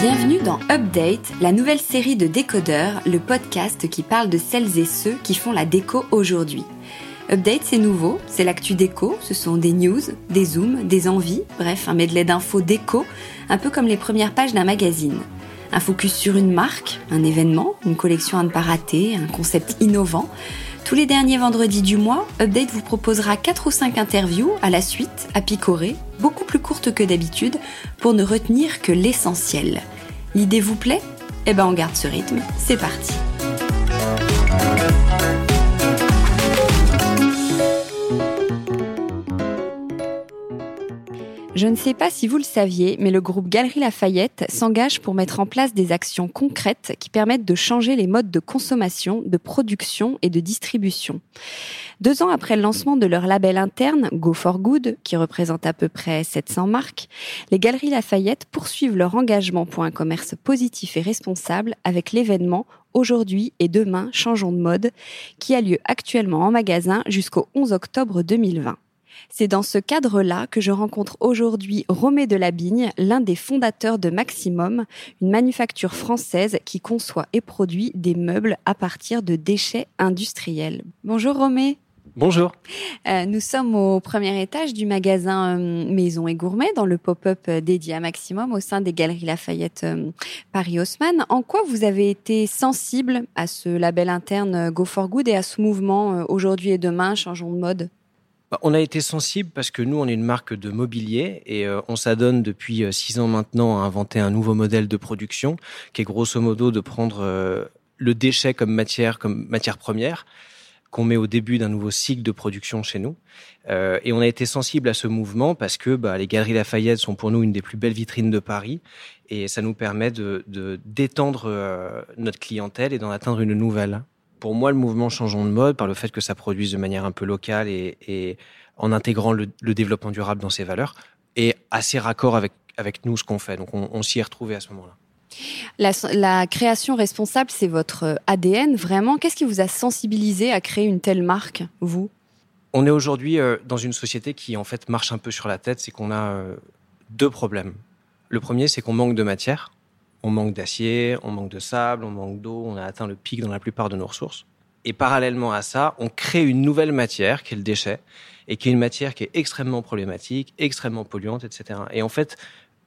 Bienvenue dans Update, la nouvelle série de décodeurs, le podcast qui parle de celles et ceux qui font la déco aujourd'hui. Update, c'est nouveau, c'est l'actu déco, ce sont des news, des zooms, des envies, bref, un medley d'infos déco, un peu comme les premières pages d'un magazine. Un focus sur une marque, un événement, une collection à ne pas rater, un concept innovant. Tous les derniers vendredis du mois, Update vous proposera 4 ou 5 interviews à la suite, à picorer, beaucoup plus courtes que d'habitude, pour ne retenir que l'essentiel. L'idée vous plaît? Eh ben on garde ce rythme, c'est parti Je ne sais pas si vous le saviez, mais le groupe Galerie Lafayette s'engage pour mettre en place des actions concrètes qui permettent de changer les modes de consommation, de production et de distribution. Deux ans après le lancement de leur label interne, Go for Good, qui représente à peu près 700 marques, les Galeries Lafayette poursuivent leur engagement pour un commerce positif et responsable avec l'événement Aujourd'hui et demain, changeons de mode, qui a lieu actuellement en magasin jusqu'au 11 octobre 2020. C'est dans ce cadre-là que je rencontre aujourd'hui Romé de Labigne, l'un des fondateurs de Maximum, une manufacture française qui conçoit et produit des meubles à partir de déchets industriels. Bonjour Romé. Bonjour. Euh, nous sommes au premier étage du magasin euh, Maison et Gourmet dans le pop-up euh, dédié à Maximum au sein des Galeries Lafayette Paris Haussmann. En quoi vous avez été sensible à ce label interne Go for Good et à ce mouvement aujourd'hui et demain, changeons de mode? On a été sensible parce que nous, on est une marque de mobilier et euh, on s'adonne depuis euh, six ans maintenant à inventer un nouveau modèle de production qui est grosso modo de prendre euh, le déchet comme matière, comme matière première qu'on met au début d'un nouveau cycle de production chez nous. et on a été sensible à ce mouvement parce que bah, les Galeries Lafayette sont pour nous une des plus belles vitrines de Paris et ça nous permet de d'étendre notre clientèle et d'en atteindre une nouvelle pour moi, le mouvement Changeons de mode, par le fait que ça produise de manière un peu locale et, en intégrant le, développement durable dans ses valeurs, est assez raccord avec, avec nous, ce qu'on fait. Donc, on, s'y est retrouvé à ce moment-là. La, la, création responsable, c'est votre ADN, vraiment. Qu'est-ce qui vous a sensibilisé à créer une telle marque, vous? On est aujourd'hui euh, dans une société qui, en fait, marche un peu sur la tête. C'est qu'on a euh, deux problèmes. Le premier, c'est qu'on manque de matière on manque d'acier, on manque de sable, on manque d'eau, on a atteint le pic dans la plupart de nos ressources. Et parallèlement à ça, on crée une nouvelle matière qui est le déchet, et qui est une matière qui est extrêmement problématique, extrêmement polluante, etc. Et en fait,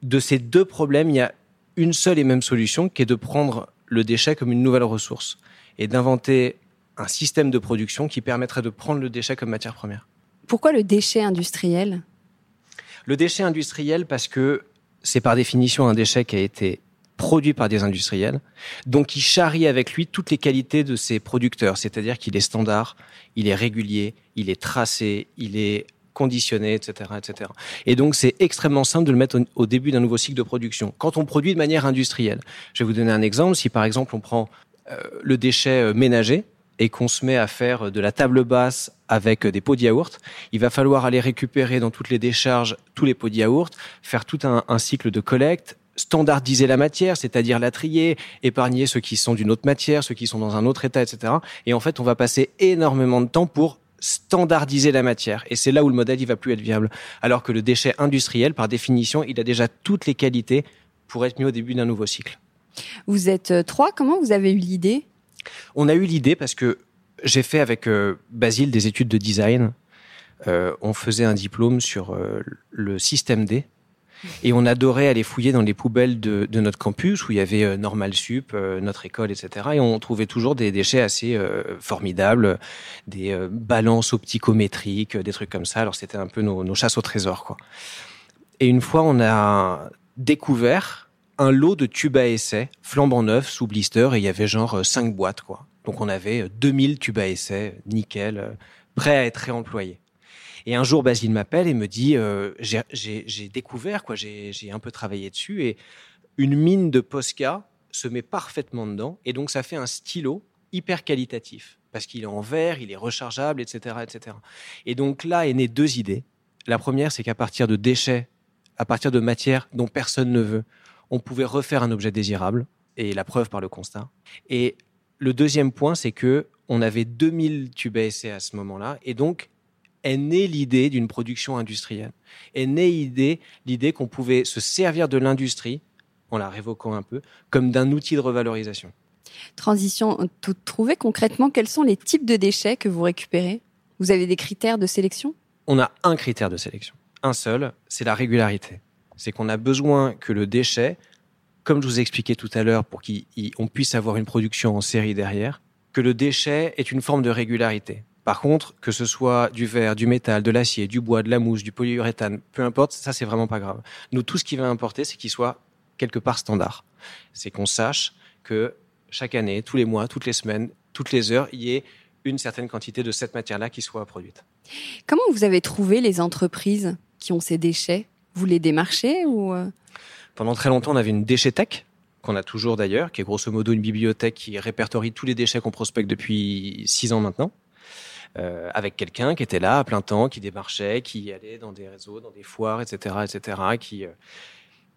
de ces deux problèmes, il y a une seule et même solution qui est de prendre le déchet comme une nouvelle ressource et d'inventer un système de production qui permettrait de prendre le déchet comme matière première. Pourquoi le déchet industriel? Le déchet industriel parce que c'est par définition un déchet qui a été produit par des industriels, donc il charrie avec lui toutes les qualités de ses producteurs, c'est-à-dire qu'il est standard, il est régulier, il est tracé, il est conditionné, etc., etc. Et donc c'est extrêmement simple de le mettre au, début d'un nouveau cycle de production. Quand on produit de manière industrielle, je vais vous donner un exemple. Si par exemple on prend euh, le déchet euh, ménager, et qu'on se met à faire de la table basse avec des pots de yaourt, il va falloir aller récupérer dans toutes les décharges tous les pots de yaourt, faire tout un cycle de collecte, standardiser la matière, c'est-à-dire la trier, épargner ceux qui sont d'une autre matière, ceux qui sont dans un autre état, etc. Et en fait, on va passer énormément de temps pour standardiser la matière. Et c'est là où le modèle il va plus être viable. Alors que le déchet industriel, par définition, il a déjà toutes les qualités pour être mis au début d'un nouveau cycle. Vous êtes euh, trois. Comment vous avez eu l'idée? On a eu l'idée parce que j'ai fait avec euh, Basile des études de design. Euh, on faisait un diplôme sur le système D, et on adorait aller fouiller dans les poubelles de, de notre campus où il y avait euh, Normal Sup, euh, notre école, etc. Et on trouvait toujours des déchets assez euh, formidables, des balances opticométriques, des trucs comme ça. Alors c'était un peu nos, nos chasses au trésor, quoi. Et une fois, on a découvert un lot de tubes à essai flambant neufs sous blister et il y avait genre 5 boîtes, quoi. Donc on avait 2000 tubes à essai, nickel, prêts à être réemployés. Et un jour, Basile m'appelle et me dit euh, j'ai découvert, quoi, j'ai un peu travaillé dessus, et une mine de Posca se met parfaitement dedans, et donc ça fait un stylo hyper qualitatif, parce qu'il est en verre, il est rechargeable, etc., etc. Et donc là est née deux idées. La première, c'est qu'à partir de déchets, à partir de matières dont personne ne veut, on pouvait refaire un objet désirable, et la preuve par le constat. Et le deuxième point, c'est que on avait 2000 tubes à essai à ce moment-là, et donc est née l'idée d'une production industrielle. Est née l'idée, l'idée qu'on pouvait se servir de l'industrie, en la révoquant un peu, comme d'un outil de revalorisation. Transition tout trouvé concrètement, quels sont les types de déchets que vous récupérez? Vous avez des critères de sélection? On a un critère de sélection, un seul, c'est la régularité. C'est qu'on a besoin que le déchet, comme je vous ai expliqué tout à l'heure, pour qu'on puisse avoir une production en série derrière, que le déchet est une forme de régularité. Par contre, que ce soit du verre, du métal, de l'acier, du bois, de la mousse, du polyuréthane, peu importe, ça c'est vraiment pas grave. Nous, tout ce qui va importer, c'est qu'il soit quelque part standard. C'est qu'on sache que chaque année, tous les mois, toutes les semaines, toutes les heures, il y ait une certaine quantité de cette matière-là qui soit produite. Comment vous avez trouvé les entreprises qui ont ces déchets? Vous les démarchez ou euh? Pendant très longtemps, on avait une déchetech qu'on a toujours d'ailleurs, qui est grosso modo une bibliothèque qui répertorie tous les déchets qu'on prospecte depuis six ans maintenant. Euh, avec quelqu'un qui était là à plein temps, qui démarchait, qui allait dans des réseaux, dans des foires, etc., etc. Qui, euh,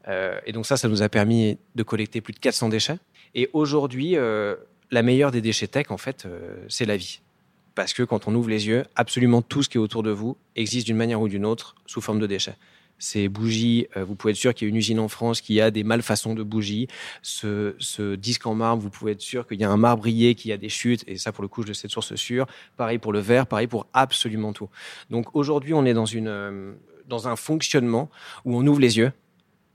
euh, et donc ça, ça nous a permis de collecter plus de 400 déchets. Et aujourd'hui, la meilleure des déchets tech, en fait, c'est la vie. Parce que quand on ouvre les yeux, absolument tout ce qui est autour de vous existe d'une manière ou d'une autre sous forme de déchets ces bougies, euh, vous pouvez être sûr qu'il y a une usine en France qui a des malfaçons de bougies. Ce, disque en marbre, vous pouvez être sûr qu'il y a un marbrier qui a des chutes, et ça pour le coup, je sais de source sûre. Pareil pour le verre, pareil pour absolument tout. Donc aujourd'hui, on est dans, une, euh, dans un fonctionnement où on ouvre les yeux,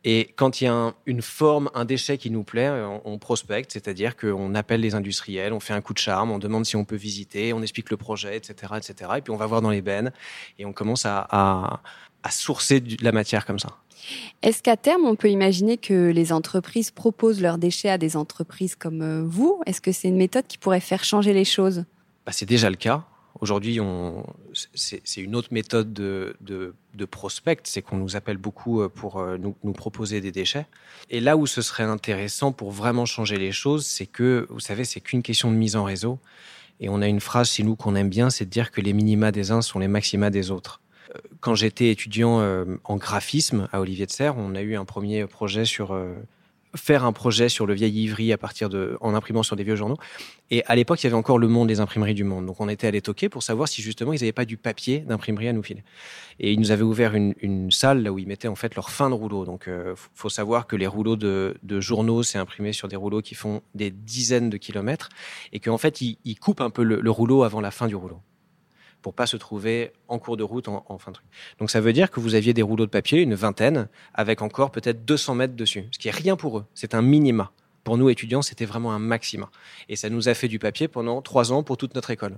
et quand il y a une forme, un déchet qui nous plaît, euh, on, prospecte, c'est-à-dire qu'on appelle les industriels, on fait un coup de charme, on demande si on peut visiter, on explique le projet, etc., etc. Et puis on va voir dans les bennes et on commence à sourcer de la matière comme ça. Est-ce qu'à terme, on peut imaginer que les entreprises proposent leurs déchets à des entreprises comme euh, vous? Est-ce que c'est une méthode qui pourrait faire changer les choses? Bah, C'est déjà le cas. Aujourd'hui, c'est une autre méthode de, de, prospect, c'est qu'on nous appelle beaucoup euh, pour euh, nous, nous, proposer des déchets. Et là où ce serait intéressant pour vraiment changer les choses, c'est que, vous savez, c'est qu'une question de mise en réseau. Et on a une phrase chez nous qu'on aime bien, c'est de dire que les minima des uns sont les maxima des autres quand j'étais étudiant euh, en graphisme à Olivier de Serres, on a eu un premier projet sur euh, faire un projet sur le vieil Ivry à partir de en imprimant sur des vieux journaux. Et à l'époque, il y avait encore le monde des imprimeries du monde. Donc on était allé toquer pour savoir si justement ils n'avaient pas du papier d'imprimerie à nous filer. Et ils nous avaient ouvert une, salle là où ils mettaient en fait leur fin de rouleau. Donc euh, faut savoir que les rouleaux de, journaux c'est imprimé sur des rouleaux qui font des dizaines de kilomètres et qu'en fait ils coupent un peu le rouleau avant la fin du rouleau pour pas se trouver en cours de route en, fin de truc. Donc ça veut dire que vous aviez des rouleaux de papier, une vingtaine, avec encore peut-être 200 mètres dessus, ce qui est rien pour eux. C'est un minima. Pour nous étudiants, c'était vraiment un maxima. Et ça nous a fait du papier pendant trois ans pour toute notre école.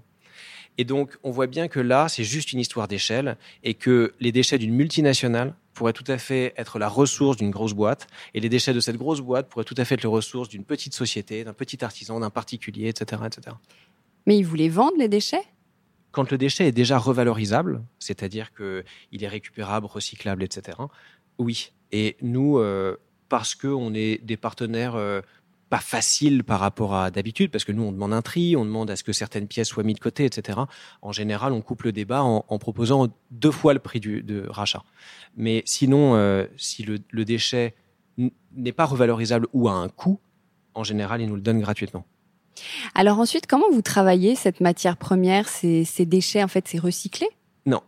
Et donc, on voit bien que là, c'est juste une histoire d'échelle et que les déchets d'une multinationale pourraient tout à fait être la ressource d'une grosse boîte et les déchets de cette grosse boîte pourraient tout à fait être les ressources d'une petite société, d'un petit artisan, d'un particulier, etc., etc. Mais ils voulaient vendre les déchets? Quand le déchet est déjà revalorisable, c'est-à-dire qu'il est récupérable, recyclable, etc., oui. Et nous, euh, parce qu'on est des partenaires euh, pas faciles par rapport à d'habitude, parce que nous, on demande un tri, on demande à ce que certaines pièces soient mises de côté, etc. En général, on coupe le débat en, proposant deux fois le prix du, de rachat. Mais sinon, euh, si le, le déchet n'est pas revalorisable ou a un coût, en général, ils nous le donnent gratuitement. Alors ensuite, comment vous travaillez cette matière première, ces, déchets, en fait, c'est recyclé? Non,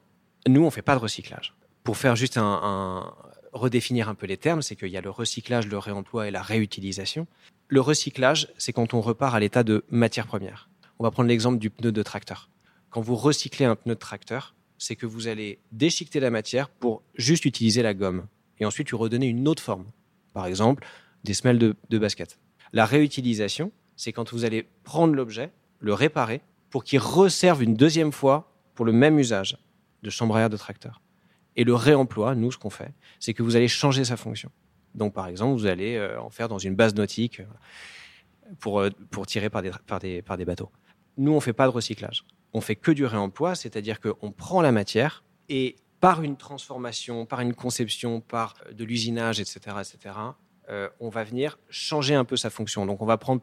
nous, on fait pas de recyclage. Pour faire juste un, redéfinir un peu les termes, c'est qu'il y a le recyclage, le réemploi et la réutilisation. Le recyclage, c'est quand on repart à l'état de matière première. On va prendre l'exemple du pneu de tracteur. Quand vous recyclez un pneu de tracteur, c'est que vous allez déchiqueter la matière pour juste utiliser la gomme et ensuite lui redonner une autre forme. Par exemple, des semelles de, de basket. La réutilisation, c'est quand vous allez prendre l'objet, le réparer, pour qu'il reserve une deuxième fois pour le même usage de chambre à air de tracteur. Et le réemploi, nous, ce qu'on fait, c'est que vous allez changer sa fonction. Donc, par exemple, vous allez euh, en faire dans une base nautique euh, pour, euh, pour tirer par des, par, des, par des bateaux. Nous, on ne fait pas de recyclage. On fait que du réemploi, c'est-à-dire qu'on prend la matière et par une transformation, par une conception, par de l'usinage, etc., etc., euh, on va venir changer un peu sa fonction. Donc on va prendre,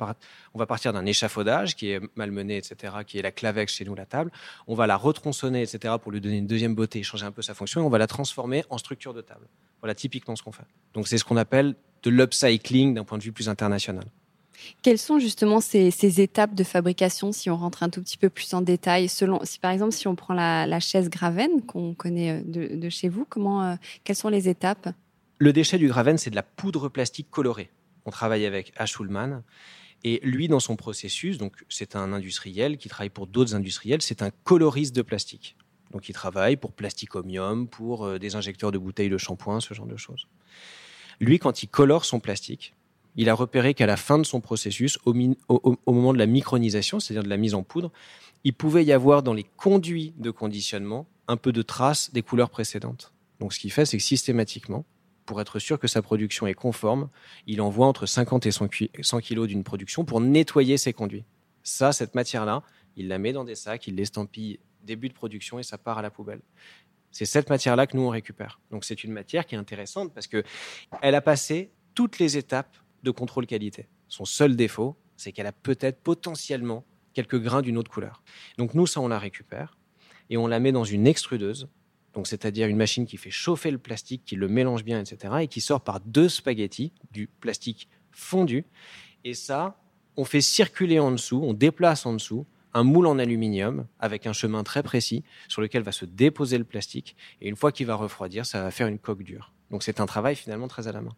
on va partir d'un échafaudage qui est malmené, etc., qui est la clavex chez nous, la table. On va la retronçonner, etc., pour lui donner une deuxième beauté, changer un peu sa fonction. Et on va la transformer en structure de table. Voilà typiquement ce qu'on fait. Donc c'est ce qu'on appelle de l'upcycling d'un point de vue plus international. Quelles sont justement ces, étapes de fabrication, si on rentre un tout petit peu plus en détail Selon, si par exemple, si on prend la, chaise Graven qu'on connaît euh, de, chez vous, comment, euh, quelles sont les étapes? Le déchet du graven, c'est de la poudre plastique colorée. On travaille avec Ashulman. Et lui, dans son processus, donc c'est un industriel qui travaille pour d'autres industriels, c'est un coloriste de plastique. Donc il travaille pour Plasticomium, pour euh, des injecteurs de bouteilles de shampoing, ce genre de choses. Lui, quand il colore son plastique, il a repéré qu'à la fin de son processus, au, au, moment de la micronisation, c'est-à-dire de la mise en poudre, il pouvait y avoir dans les conduits de conditionnement un peu de traces des couleurs précédentes. Donc ce qu'il fait, c'est que systématiquement, pour être sûr que sa production est conforme, il envoie entre 50 et 100 kg d'une production pour nettoyer ses conduits. Ça, cette matière-là, il la met dans des sacs, il l'estampille début de production et ça part à la poubelle. C'est cette matière-là que nous on récupère. Donc c'est une matière qui est intéressante parce que elle a passé toutes les étapes de contrôle qualité. Son seul défaut, c'est qu'elle a peut-être potentiellement quelques grains d'une autre couleur. Donc nous ça on la récupère et on la met dans une extrudeuse donc c'est-à-dire une machine qui fait chauffer le plastique, qui le mélange bien, etc., et qui sort par deux spaghettis, du plastique fondu. Et ça, on fait circuler en dessous, on déplace en dessous un moule en aluminium avec un chemin très précis sur lequel va se déposer le plastique. Et une fois qu'il va refroidir, ça va faire une coque dure. Donc c'est un travail finalement très à la main.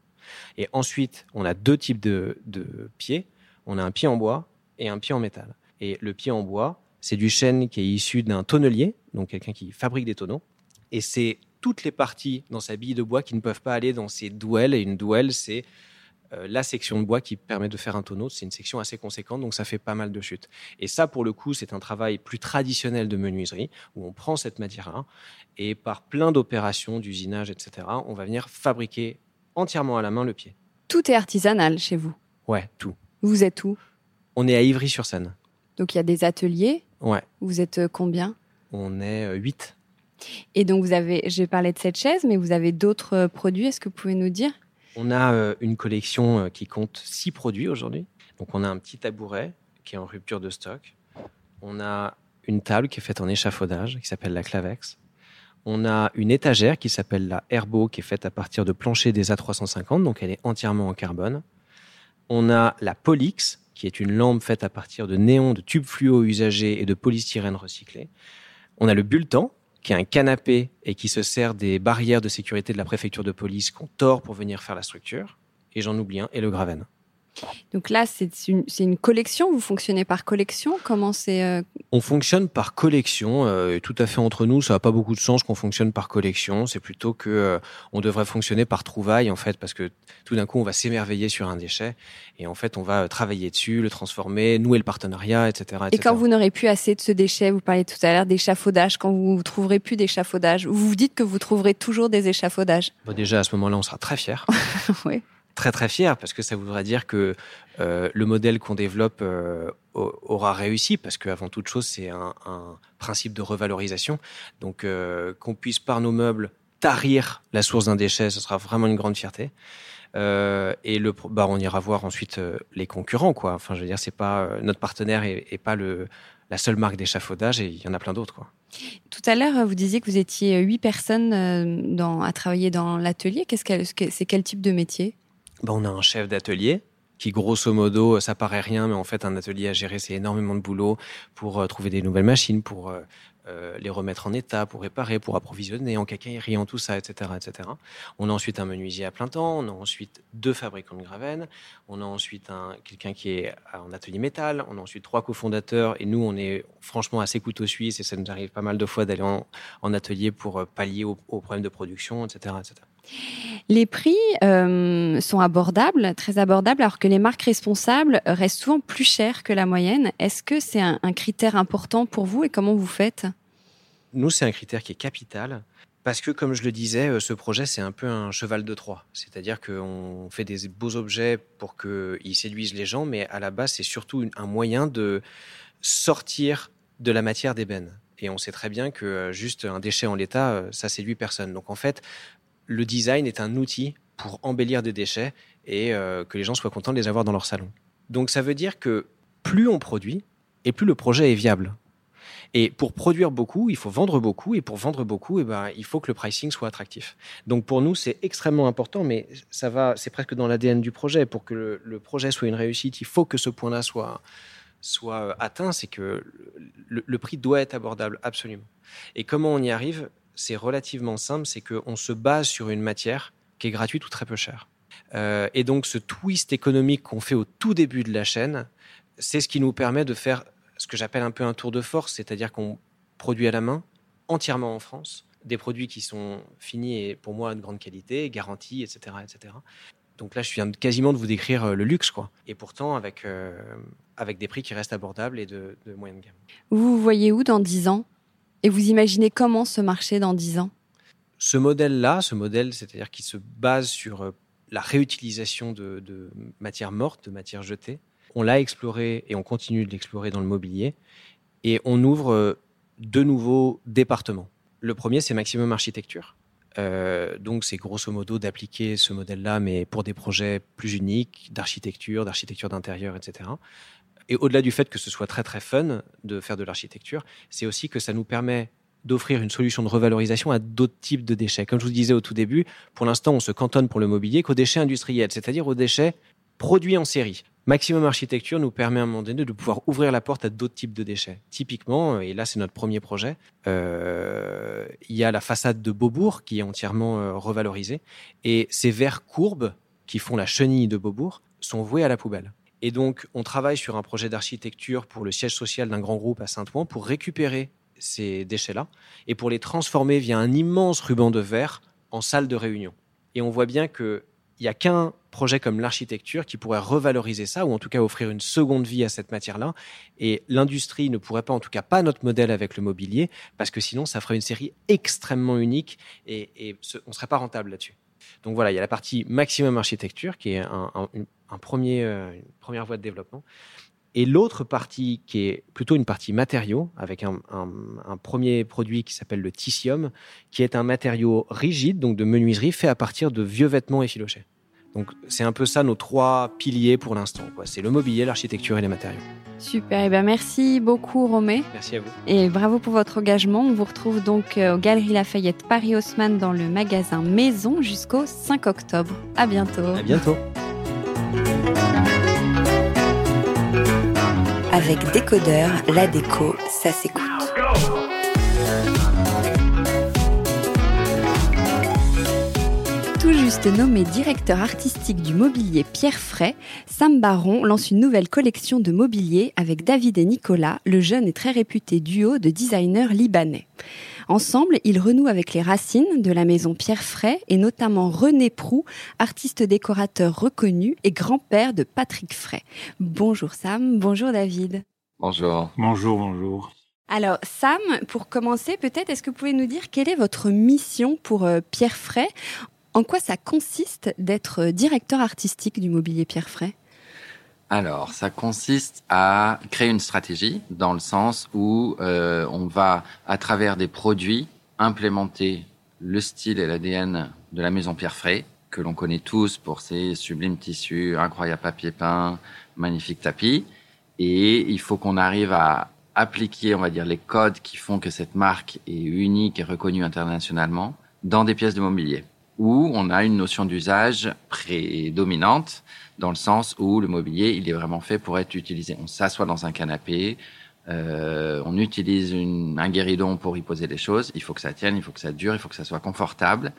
Et ensuite, on a deux types de, de pieds. On a un pied en bois et un pied en métal. Et le pied en bois, c'est du chêne qui est issu d'un tonnelier, donc quelqu'un qui fabrique des tonneaux. Et c'est toutes les parties dans sa bille de bois qui ne peuvent pas aller dans ces douelles. Et une douelle, c'est euh, la section de bois qui permet de faire un tonneau. C'est une section assez conséquente, donc ça fait pas mal de chutes. Et ça, pour le coup, c'est un travail plus traditionnel de menuiserie, où on prend cette matière-là, et par plein d'opérations, d'usinage, etc., on va venir fabriquer entièrement à la main le pied. Tout est artisanal chez vous? Ouais, tout. Vous êtes où? On est à Ivry-sur-Seine. Donc il y a des ateliers? Ouais. Vous êtes euh, combien? On est euh, huit. Et donc, vous avez, j'ai parlé de cette chaise, mais vous avez d'autres euh, produits. Est-ce que vous pouvez nous dire? On a euh, une collection euh, qui compte six produits aujourd'hui. Donc, on a un petit tabouret qui est en rupture de stock. On a une table qui est faite en échafaudage, qui s'appelle la Clavex. On a une étagère qui s'appelle la Herbo, qui est faite à partir de planchers des A350, donc elle est entièrement en carbone. On a la Polix, qui est une lampe faite à partir de néons, de tubes fluo usagés et de polystyrène recyclé. On a le Bulletin, qui a un canapé et qui se sert des barrières de sécurité de la préfecture de police qu'on tord pour venir faire la structure. Et j'en oublie un, et le Graven. Donc là, c'est une, collection. Vous fonctionnez par collection Comment c'est euh, On fonctionne par collection. Euh, tout à fait entre nous, ça n'a pas beaucoup de sens qu'on fonctionne par collection. C'est plutôt que euh, on devrait fonctionner par trouvaille en fait, parce que tout d'un coup, on va s'émerveiller sur un déchet et en fait, on va travailler dessus, le transformer, nouer le partenariat, etc. Et quand vous n'aurez plus assez de ce déchet, vous parliez tout à l'heure d'échafaudage. Quand vous trouverez plus d'échafaudage, vous vous dites que vous trouverez toujours des échafaudages. déjà à ce moment-là, on sera très fiers. oui très très fier parce que ça voudrait dire que euh, le modèle qu'on développe euh, aura réussi parce qu'avant toute chose c'est un, principe de revalorisation. Donc euh, qu'on puisse par nos meubles tarir la source d'un déchet ce sera vraiment une grande fierté. Et le bah on ira voir ensuite les concurrents quoi. Enfin je veux dire c'est pas notre partenaire et, pas le la seule marque d'échafaudage et il y en a plein d'autres quoi. Tout à l'heure, vous disiez que vous étiez huit personnes dans, à travailler dans l'atelier. Qu'est-ce que c'est quel type de métier? Ben, on a un chef d'atelier qui grosso modo, ça paraît rien, mais en fait un atelier à gérer, c'est énormément de boulot pour trouver des nouvelles machines, pour euh, les remettre en état, pour réparer, pour approvisionner en quincaillerie, en tout ça, etc., etc. On a ensuite un menuisier à plein temps, on a ensuite deux fabricants de gravène, on a ensuite un, quelqu'un qui est en atelier métal, on a ensuite trois cofondateurs, et nous, on est franchement assez couteau suisse, et ça nous arrive pas mal de fois d'aller en, atelier pour euh, pallier aux, problèmes de production, etc., etc. Les prix euh, sont abordables, très abordables, alors que les marques responsables restent souvent plus chères que la moyenne. Est-ce que c'est un, critère important pour vous et comment vous faites? Nous, c'est un critère qui est capital. Parce que, comme je le disais, euh, ce projet, c'est un peu un cheval de Troie. C'est-à-dire qu'on fait des beaux objets pour qu'ils séduisent les gens, mais à la base, c'est surtout un moyen de sortir de la matière d'ébène. Et on sait très bien que euh, juste un déchet en l'état, ça séduit personne. Donc en fait, le design est un outil pour embellir des déchets et euh, que les gens soient contents de les avoir dans leur salon. Donc ça veut dire que plus on produit et plus le projet est viable. Et pour produire beaucoup, il faut vendre beaucoup. Et pour vendre beaucoup, eh ben, il faut que le pricing soit attractif. Donc pour nous, c'est extrêmement important, mais ça va, c'est presque dans l'ADN du projet. Pour que le, projet soit une réussite, il faut que ce point-là soit, euh, atteint. C'est que le prix doit être abordable, absolument. Et comment on y arrive? C'est relativement simple, c'est qu'on se base sur une matière qui est gratuite ou très peu chère. Euh, et donc ce twist économique qu'on fait au tout début de la chaîne, c'est ce qui nous permet de faire ce que j'appelle un peu un tour de force, c'est-à-dire qu'on produit à la main, entièrement en France, des produits qui sont finis et pour moi de grande qualité, garantis, etc., etc. Donc là, je viens quasiment de vous décrire euh, le luxe, quoi. Et pourtant, avec, euh, avec des prix qui restent abordables et de, de moyenne gamme. Vous vous voyez où dans 10 ans? Et vous imaginez comment ce marché dans 10 ans? Ce modèle-là, ce modèle, c'est-à-dire qui se base sur euh, la réutilisation de, matières mortes, de matières jetées, on l'a exploré et on continue de l'explorer dans le mobilier. Et on ouvre euh, deux nouveaux départements. Le premier, c'est Maximum Architecture. Euh, donc, c'est grosso modo d'appliquer ce modèle-là, mais pour des projets plus uniques, d'architecture, d'architecture d'intérieur, etc. Et au-delà du fait que ce soit très très fun de faire de l'architecture, c'est aussi que ça nous permet d'offrir une solution de revalorisation à d'autres types de déchets. Comme je vous disais au tout début, pour l'instant, on se cantonne pour le mobilier qu'aux déchets industriels, c'est-à-dire aux déchets produits en série. Maximum Architecture nous permet à un moment donné de pouvoir ouvrir la porte à d'autres types de déchets. Typiquement, et là c'est notre premier projet, euh, il y a la façade de Beaubourg qui est entièrement euh, revalorisée, et ces verres courbes qui font la chenille de Beaubourg sont voués à la poubelle. Et donc, on travaille sur un projet d'architecture pour le siège social d'un grand groupe à Saint-Ouen pour récupérer ces déchets-là et pour les transformer via un immense ruban de verre en salle de réunion. Et on voit bien qu'il n'y a qu'un projet comme l'architecture qui pourrait revaloriser ça, ou en tout cas offrir une seconde vie à cette matière-là. Et l'industrie ne pourrait pas, en tout cas pas notre modèle avec le mobilier, parce que sinon ça ferait une série extrêmement unique et, on ne serait pas rentable là-dessus. Donc voilà, il y a la partie maximum architecture qui est un, premier, euh, une première voie de développement. Et l'autre partie qui est plutôt une partie matériaux, avec un, premier produit qui s'appelle le Tissium, qui est un matériau rigide, donc de menuiserie, fait à partir de vieux vêtements effilochés. Donc c'est un peu ça nos trois piliers pour l'instant. C'est le mobilier, l'architecture et les matériaux. Super, et eh ben merci beaucoup Romé. Merci à vous. Et bravo pour votre engagement. On vous retrouve donc euh, aux Galeries Lafayette Paris Haussmann dans le magasin Maison jusqu'au 5 octobre. À bientôt. À bientôt. Avec Décodeur, la déco, ça s'écoute. Juste nommé directeur artistique du mobilier Pierre Fray, Sam Baron lance une nouvelle collection de mobilier avec David et Nicolas, le jeune et très réputé duo de designers libanais. Ensemble, ils renouent avec les racines de la maison Pierre Fray et notamment René Prou, artiste décorateur reconnu et grand-père de Patrick Fray. Bonjour Sam, bonjour David. Bonjour. Bonjour, bonjour. Alors Sam, pour commencer, peut-être est-ce que vous pouvez nous dire quelle est votre mission pour euh, Pierre Fray en quoi ça consiste d'être directeur artistique du mobilier Pierre Fray alors, ça consiste à créer une stratégie dans le sens où euh, on va, à travers des produits, implémenter le style et l'ADN de la maison Pierre Fray, que l'on connaît tous pour ses sublimes tissus, incroyables papier peint, magnifiques tapis. Et il faut qu'on arrive à appliquer, on va dire, les codes qui font que cette marque est unique et reconnue internationalement dans des pièces de mobilier où on a une notion d'usage prédominante dans le sens où le mobilier, il est vraiment fait pour être utilisé. On s'assoit dans un canapé, euh, on utilise une, un guéridon pour y poser des choses. Il faut que ça tienne, il faut que ça dure, il faut que ça soit confortable.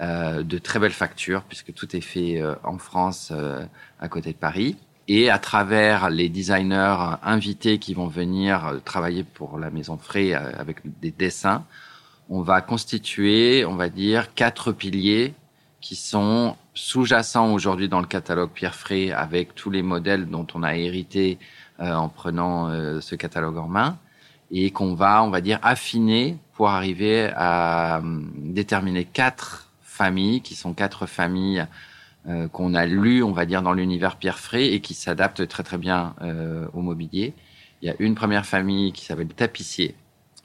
Euh, de très belles factures, puisque tout est fait euh, en France, euh, à côté de Paris. Et à travers les designers invités qui vont venir euh, travailler pour la Maison Frey avec des dessins, on va constituer, on va dire, quatre piliers qui sont sous-jacents aujourd'hui dans le catalogue Pierre avec tous les modèles dont on a hérité euh, en prenant euh, ce catalogue en main et qu'on va, on va dire, affiner pour arriver à euh, déterminer quatre familles qui sont quatre familles euh, qu'on a lues, on va dire, dans l'univers Pierre et qui s'adaptent très très bien euh, au mobilier. Il y a une première famille qui s'appelle tapissier,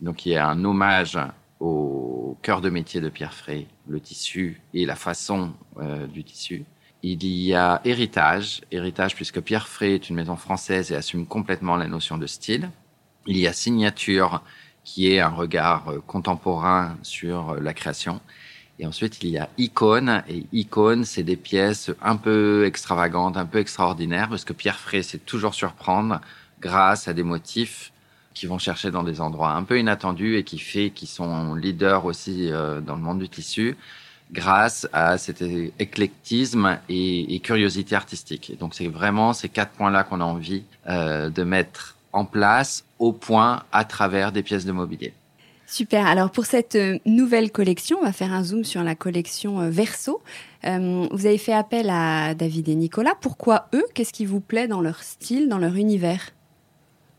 donc qui est un hommage au cœur de métier de Pierre Frey, le tissu et la façon euh, du tissu. Il y a héritage, héritage puisque Pierre Frey est une maison française et assume complètement la notion de style. Il y a signature qui est un regard euh, contemporain sur euh, la création. Et ensuite, il y a icône. Et icône, c'est des pièces un peu extravagantes, un peu extraordinaires, parce que Pierre Frey sait toujours surprendre grâce à des motifs qui vont chercher dans des endroits un peu inattendus et qui fait qu'ils sont leaders aussi euh, dans le monde du tissu grâce à cet éclectisme et, curiosité artistique. Donc c'est vraiment ces quatre points-là qu'on a envie euh, de mettre en place au point à travers des pièces de mobilier. Super. Alors pour cette euh, nouvelle collection, on va faire un zoom sur la collection Verso. Vous avez fait appel à David et Nicolas. Pourquoi eux? Qu'est-ce qui vous plaît dans leur style, dans leur univers?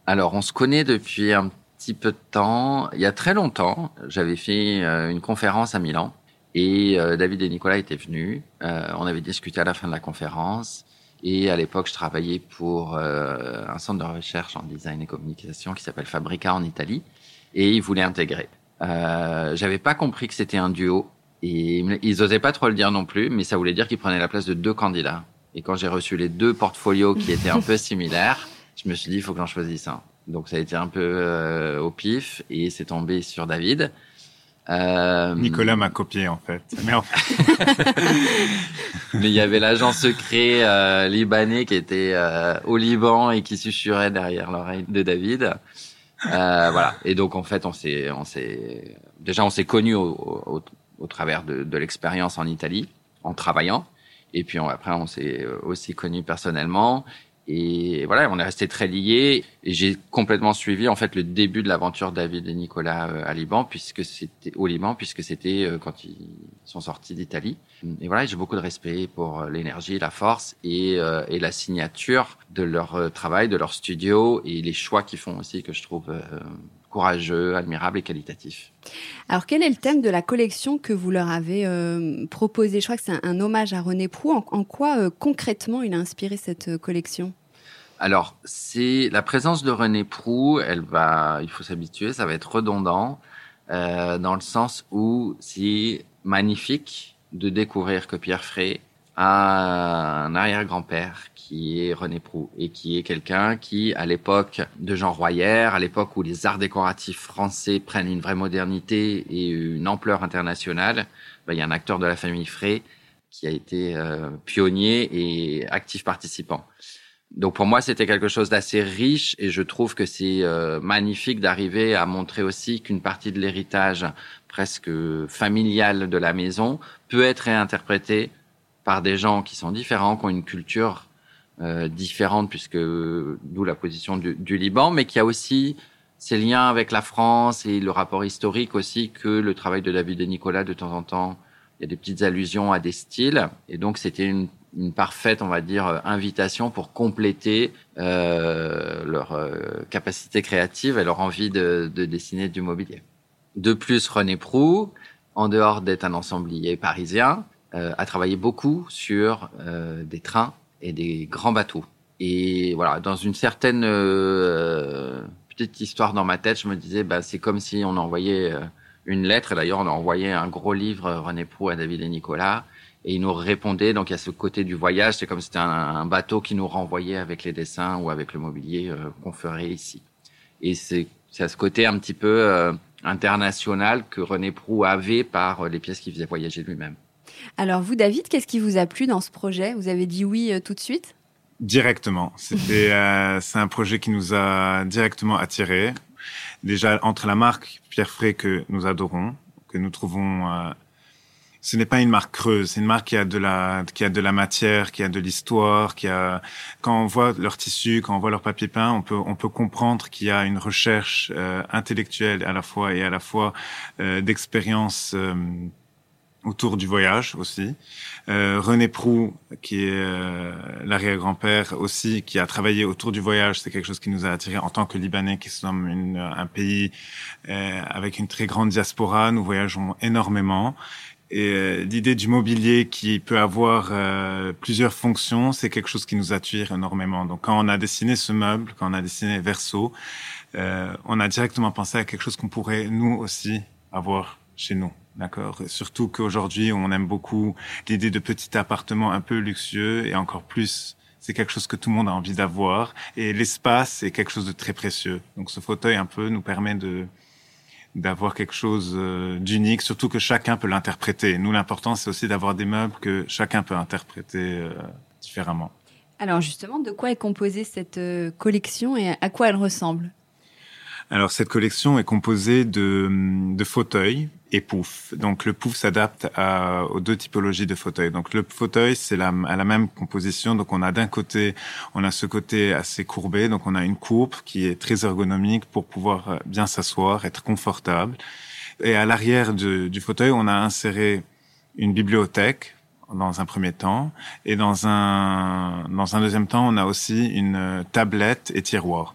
Alors on se connaît depuis un petit peu de temps. Il y a très longtemps, j'avais fait euh, une conférence à Milan et euh, David et Nicolas étaient venus. Euh, on avait discuté à la fin de la conférence. Et à l'époque, je travaillais pour un centre de recherche en design et communication qui s'appelle Fabrica en Italie. Et ils voulaient intégrer. J'avais pas compris que c'était un duo. Et ils osaient pas trop le dire non plus, mais ça voulait dire qu'ils prenaient la place de deux candidats. Et quand j'ai reçu les deux portfolios qui étaient un peu similaires, je me suis dit, il faut que j'en choisisse un. Donc ça a été un peu euh, au pif et c'est tombé sur David. Euh, Nicolas m'a copié en fait. Mais, en fait... Mais il y avait l'agent secret euh, libanais qui était euh, au Liban et qui susurrait derrière l'oreille de David. Euh, voilà. Et donc en fait, on s'est, on s'est, déjà on s'est connus au, au, au, travers de, de l'expérience en Italie, en travaillant. Et puis on, après, on s'est aussi connus personnellement. Et voilà, on est resté très liés. Et j'ai complètement suivi en fait le début de l'aventure David et Nicolas euh, à Liban, puisque c'était au Liban, puisque c'était euh, quand ils sont sortis d'Italie. Et voilà, j'ai beaucoup de respect pour euh, l'énergie, la force et, euh, et la signature de leur travail, de leur studio et les choix qu'ils font aussi que je trouve euh, courageux, admirable et qualitatif. Alors, quel est le thème de la collection que vous leur avez euh, proposé? Je crois que c'est un, un, hommage à René Prou. En, en quoi euh, concrètement il a inspiré cette collection? Alors, c'est la présence de René Prou, elle va, il faut s'habituer, ça va être redondant, euh, dans le sens où c'est magnifique de découvrir que Pierre Frey un arrière-grand-père qui est René Prou et qui est quelqu'un qui, à l'époque de Jean Royer, à l'époque où les arts décoratifs français prennent une vraie modernité et une ampleur internationale, ben, il y a un acteur de la famille Frey qui a été euh, pionnier et actif participant. Donc pour moi, c'était quelque chose d'assez riche et je trouve que c'est euh, magnifique d'arriver à montrer aussi qu'une partie de l'héritage presque familial de la maison peut être réinterprétée par des gens qui sont différents, qui ont une culture euh, différente, puisque d'où la position du, du, Liban, mais qui a aussi ses liens avec la France et le rapport historique aussi que le travail de David et Nicolas de temps en temps. Il y a des petites allusions à des styles et donc c'était une une parfaite, on va dire, invitation pour compléter euh, leur euh, capacité créative et leur envie de, de, dessiner du mobilier. De plus, René Prou, en dehors d'être un ensemblier parisien, euh, a travaillé beaucoup sur euh, des trains et des grands bateaux. Et voilà, dans une certaine euh, petite histoire dans ma tête, je me disais, bah, c'est comme si on envoyait une lettre. Et d'ailleurs, on a envoyé un gros livre René Prou à David et Nicolas et il nous répondait. Donc il y a ce côté du voyage, c'est comme si c'était un, bateau qui nous renvoyait avec les dessins ou avec le mobilier euh, qu'on ferait ici. Et c'est à ce côté un petit peu euh, international que René Prou avait par euh, les pièces qu'il faisait voyager lui-même. Alors vous, David, qu'est-ce qui vous a plu dans ce projet? Vous avez dit oui tout de suite? Directement. C'était c'est un projet qui nous a directement attirés. Déjà entre la marque Pierre Fray que nous adorons, que nous trouvons ce n'est pas une marque creuse, c'est une marque qui a de la qui a de la matière, qui a de l'histoire, qui a quand on voit leur tissu, quand on voit leur papier peint, on peut on peut comprendre qu'il y a une recherche euh, intellectuelle à la fois et à la fois euh, d'expérience euh, autour du voyage aussi. Euh, René Prou, qui est l'arrière-grand-père aussi, qui a travaillé autour du voyage, c'est quelque chose qui nous a attiré en tant que Libanais, qui sommes une, un pays avec une très grande diaspora. Nous voyageons énormément. Et euh, l'idée du mobilier qui peut avoir euh, plusieurs fonctions, c'est quelque chose qui nous attire énormément. Donc quand on a dessiné ce meuble, quand on a dessiné Verso, euh, on a directement pensé à quelque chose qu'on pourrait nous aussi avoir chez nous. D'accord. Surtout qu'aujourd'hui, on aime beaucoup l'idée de petits appartements un peu luxueux et encore plus c'est quelque chose que tout le monde a envie d'avoir. Et l'espace est quelque chose de très précieux. Donc ce fauteuil un peu nous permet de d'avoir quelque chose euh, d'unique, surtout que chacun peut l'interpréter. Nous, l'important, c'est aussi d'avoir des meubles que chacun peut interpréter euh, différemment. Alors justement, de quoi est composée cette euh, collection et à quoi elle ressemble? Alors cette collection est composée de, de fauteuils et pouf. Donc le pouf s'adapte aux deux typologies de fauteuils. Donc le fauteuil c'est la, à la même composition. Donc on a d'un côté, on a ce côté assez courbé. Donc on a une courbe qui est très ergonomique pour pouvoir euh, bien s'asseoir, être confortable. Et à l'arrière du fauteuil, on a inséré une bibliothèque dans un premier temps, et dans un dans un deuxième temps, on a aussi une euh, tablette et tiroir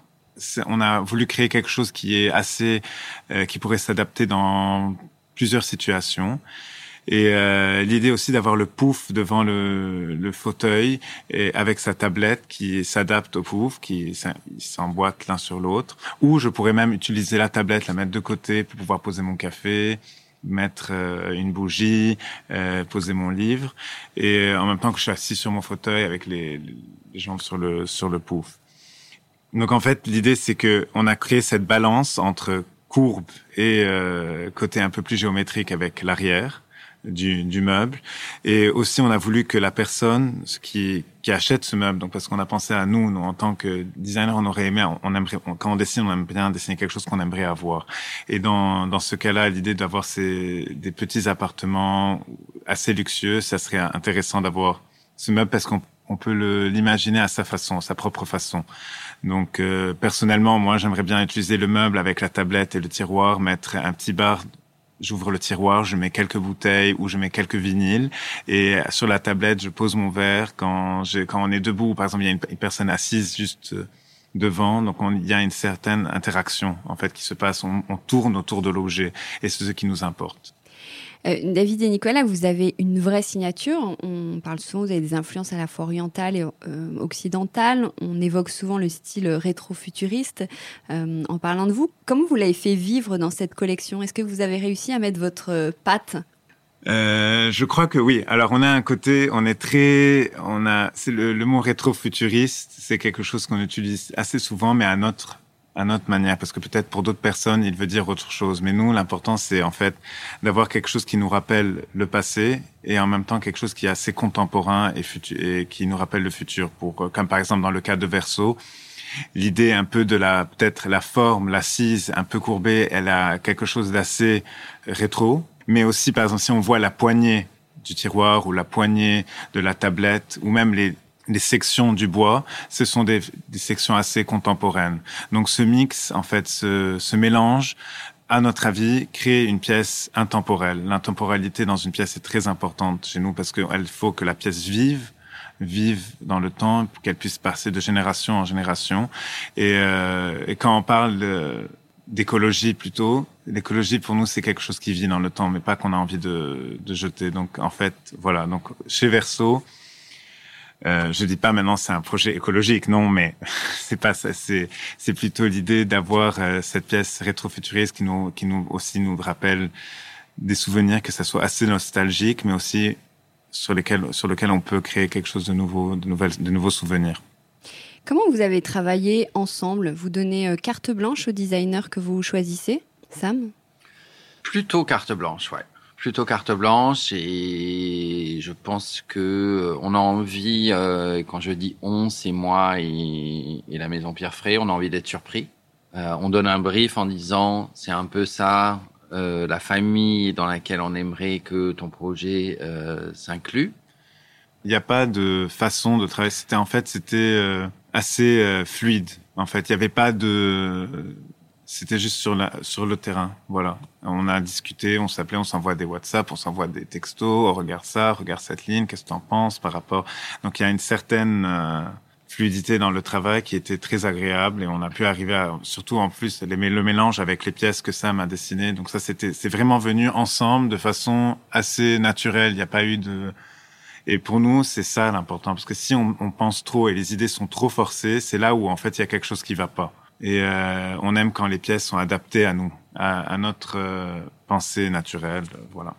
on a voulu créer quelque chose qui est assez, euh, qui pourrait s'adapter dans plusieurs situations. Et euh, l'idée aussi d'avoir le pouf devant le, le, fauteuil et avec sa tablette qui s'adapte au pouf, qui s'emboîte l'un sur l'autre. Ou je pourrais même utiliser la tablette, la mettre de côté pour pouvoir poser mon café, mettre euh, une bougie, euh, poser mon livre, et en même temps que je suis assis sur mon fauteuil avec les, les jambes sur le sur le pouf. Donc en fait, l'idée c'est que on a créé cette balance entre courbe et euh, côté un peu plus géométrique avec l'arrière du, du, meuble. Et aussi, on a voulu que la personne qui, qui achète ce meuble, donc parce qu'on a pensé à nous, nous en tant que designer, on aurait aimé, on aimerait, quand on dessine, on aime bien dessiner quelque chose qu'on aimerait avoir. Et dans, dans ce cas-là, l'idée d'avoir ces, des petits appartements assez luxueux, ça serait intéressant d'avoir ce meuble parce qu'on on peut l'imaginer à sa façon, sa propre façon. Donc euh, personnellement, moi, j'aimerais bien utiliser le meuble avec la tablette et le tiroir, mettre un petit bar. J'ouvre le tiroir, je mets quelques bouteilles ou je mets quelques vinyles et sur la tablette, je pose mon verre quand quand on est debout. Par exemple, il y a une, personne assise juste euh, devant, donc il y a une certaine interaction en fait qui se passe. on tourne autour de l'objet et c'est ce qui nous importe. Euh, David et Nicolas, vous avez une vraie signature. On parle souvent, vous avez des influences à la fois orientales et euh, occidentales. On évoque souvent le style rétro-futuriste. Euh, en parlant de vous, comment vous l'avez fait vivre dans cette collection? Est-ce que vous avez réussi à mettre votre patte? Euh, je crois que oui. Alors on a un côté, on est très, on a, c'est le, le, mot rétro-futuriste, c'est quelque chose qu'on utilise assez souvent, mais à notre à notre manière, parce que peut-être pour d'autres personnes, il veut dire autre chose. Mais nous, l'important, c'est en fait d'avoir quelque chose qui nous rappelle le passé et en même temps quelque chose qui est assez contemporain et, futur, et qui nous rappelle le futur. Pour, comme par exemple dans le cas de Verso, l'idée un peu de la peut-être la forme, l'assise un peu courbée, elle a quelque chose d'assez rétro. Mais aussi, par exemple, si on voit la poignée du tiroir ou la poignée de la tablette ou même les les sections du bois, ce sont des, des, sections assez contemporaines. Donc ce mix, en fait, ce, ce mélange, à notre avis, crée une pièce intemporelle. L'intemporalité dans une pièce est très importante chez nous parce qu'il faut que la pièce vive vive dans le temps, qu'elle puisse passer de génération en génération. Et, euh, et quand on parle d'écologie plutôt, l'écologie pour nous c'est quelque chose qui vit dans le temps, mais pas qu'on a envie de, de jeter. Donc en fait, voilà. Donc chez Verso, euh, je dis pas maintenant c'est un projet écologique, non, mais c'est pas ça. C'est c'est plutôt l'idée d'avoir euh, cette pièce rétrofuturiste qui nous qui nous aussi nous rappelle des souvenirs, que ça soit assez nostalgique, mais aussi sur lesquels sur lequel on peut créer quelque chose de nouveau, de nouvelles, de nouveaux souvenirs. Comment vous avez travaillé ensemble? Vous donnez euh, carte blanche au designer que vous choisissez, Sam? Plutôt carte blanche, ouais plutôt carte blanche et je pense que on a envie, quand je dis on, c'est moi et, et, la maison Pierre Frey, on a envie d'être surpris. on donne un brief en disant c'est un peu ça, euh, la famille dans laquelle on aimerait que ton projet euh, s'inclue Il n'y a pas de façon de travailler. C'était en fait, c'était euh, assez fluide. En fait, il n'y avait pas de. C'était juste sur la sur le terrain. Voilà. On a discuté, on s'appelait, on s'envoie des WhatsApp, on s'envoie des textos. Oh, regarde ça, regarde cette ligne. Qu'est-ce que tu en penses par rapport Donc il y a une certaine fluidité dans le travail qui était très agréable et on a pu arriver à, surtout en plus le mélange avec les pièces que Sam a dessinées. Donc ça c'était c'est vraiment venu ensemble de façon assez naturelle. Il n'y a pas eu de et pour nous c'est ça l'important parce que si on, on, pense trop et les idées sont trop forcées, c'est là où en fait il y a quelque chose qui va pas. Et euh, on aime quand les pièces sont adaptées à nous, à, notre euh, pensée naturelle, voilà.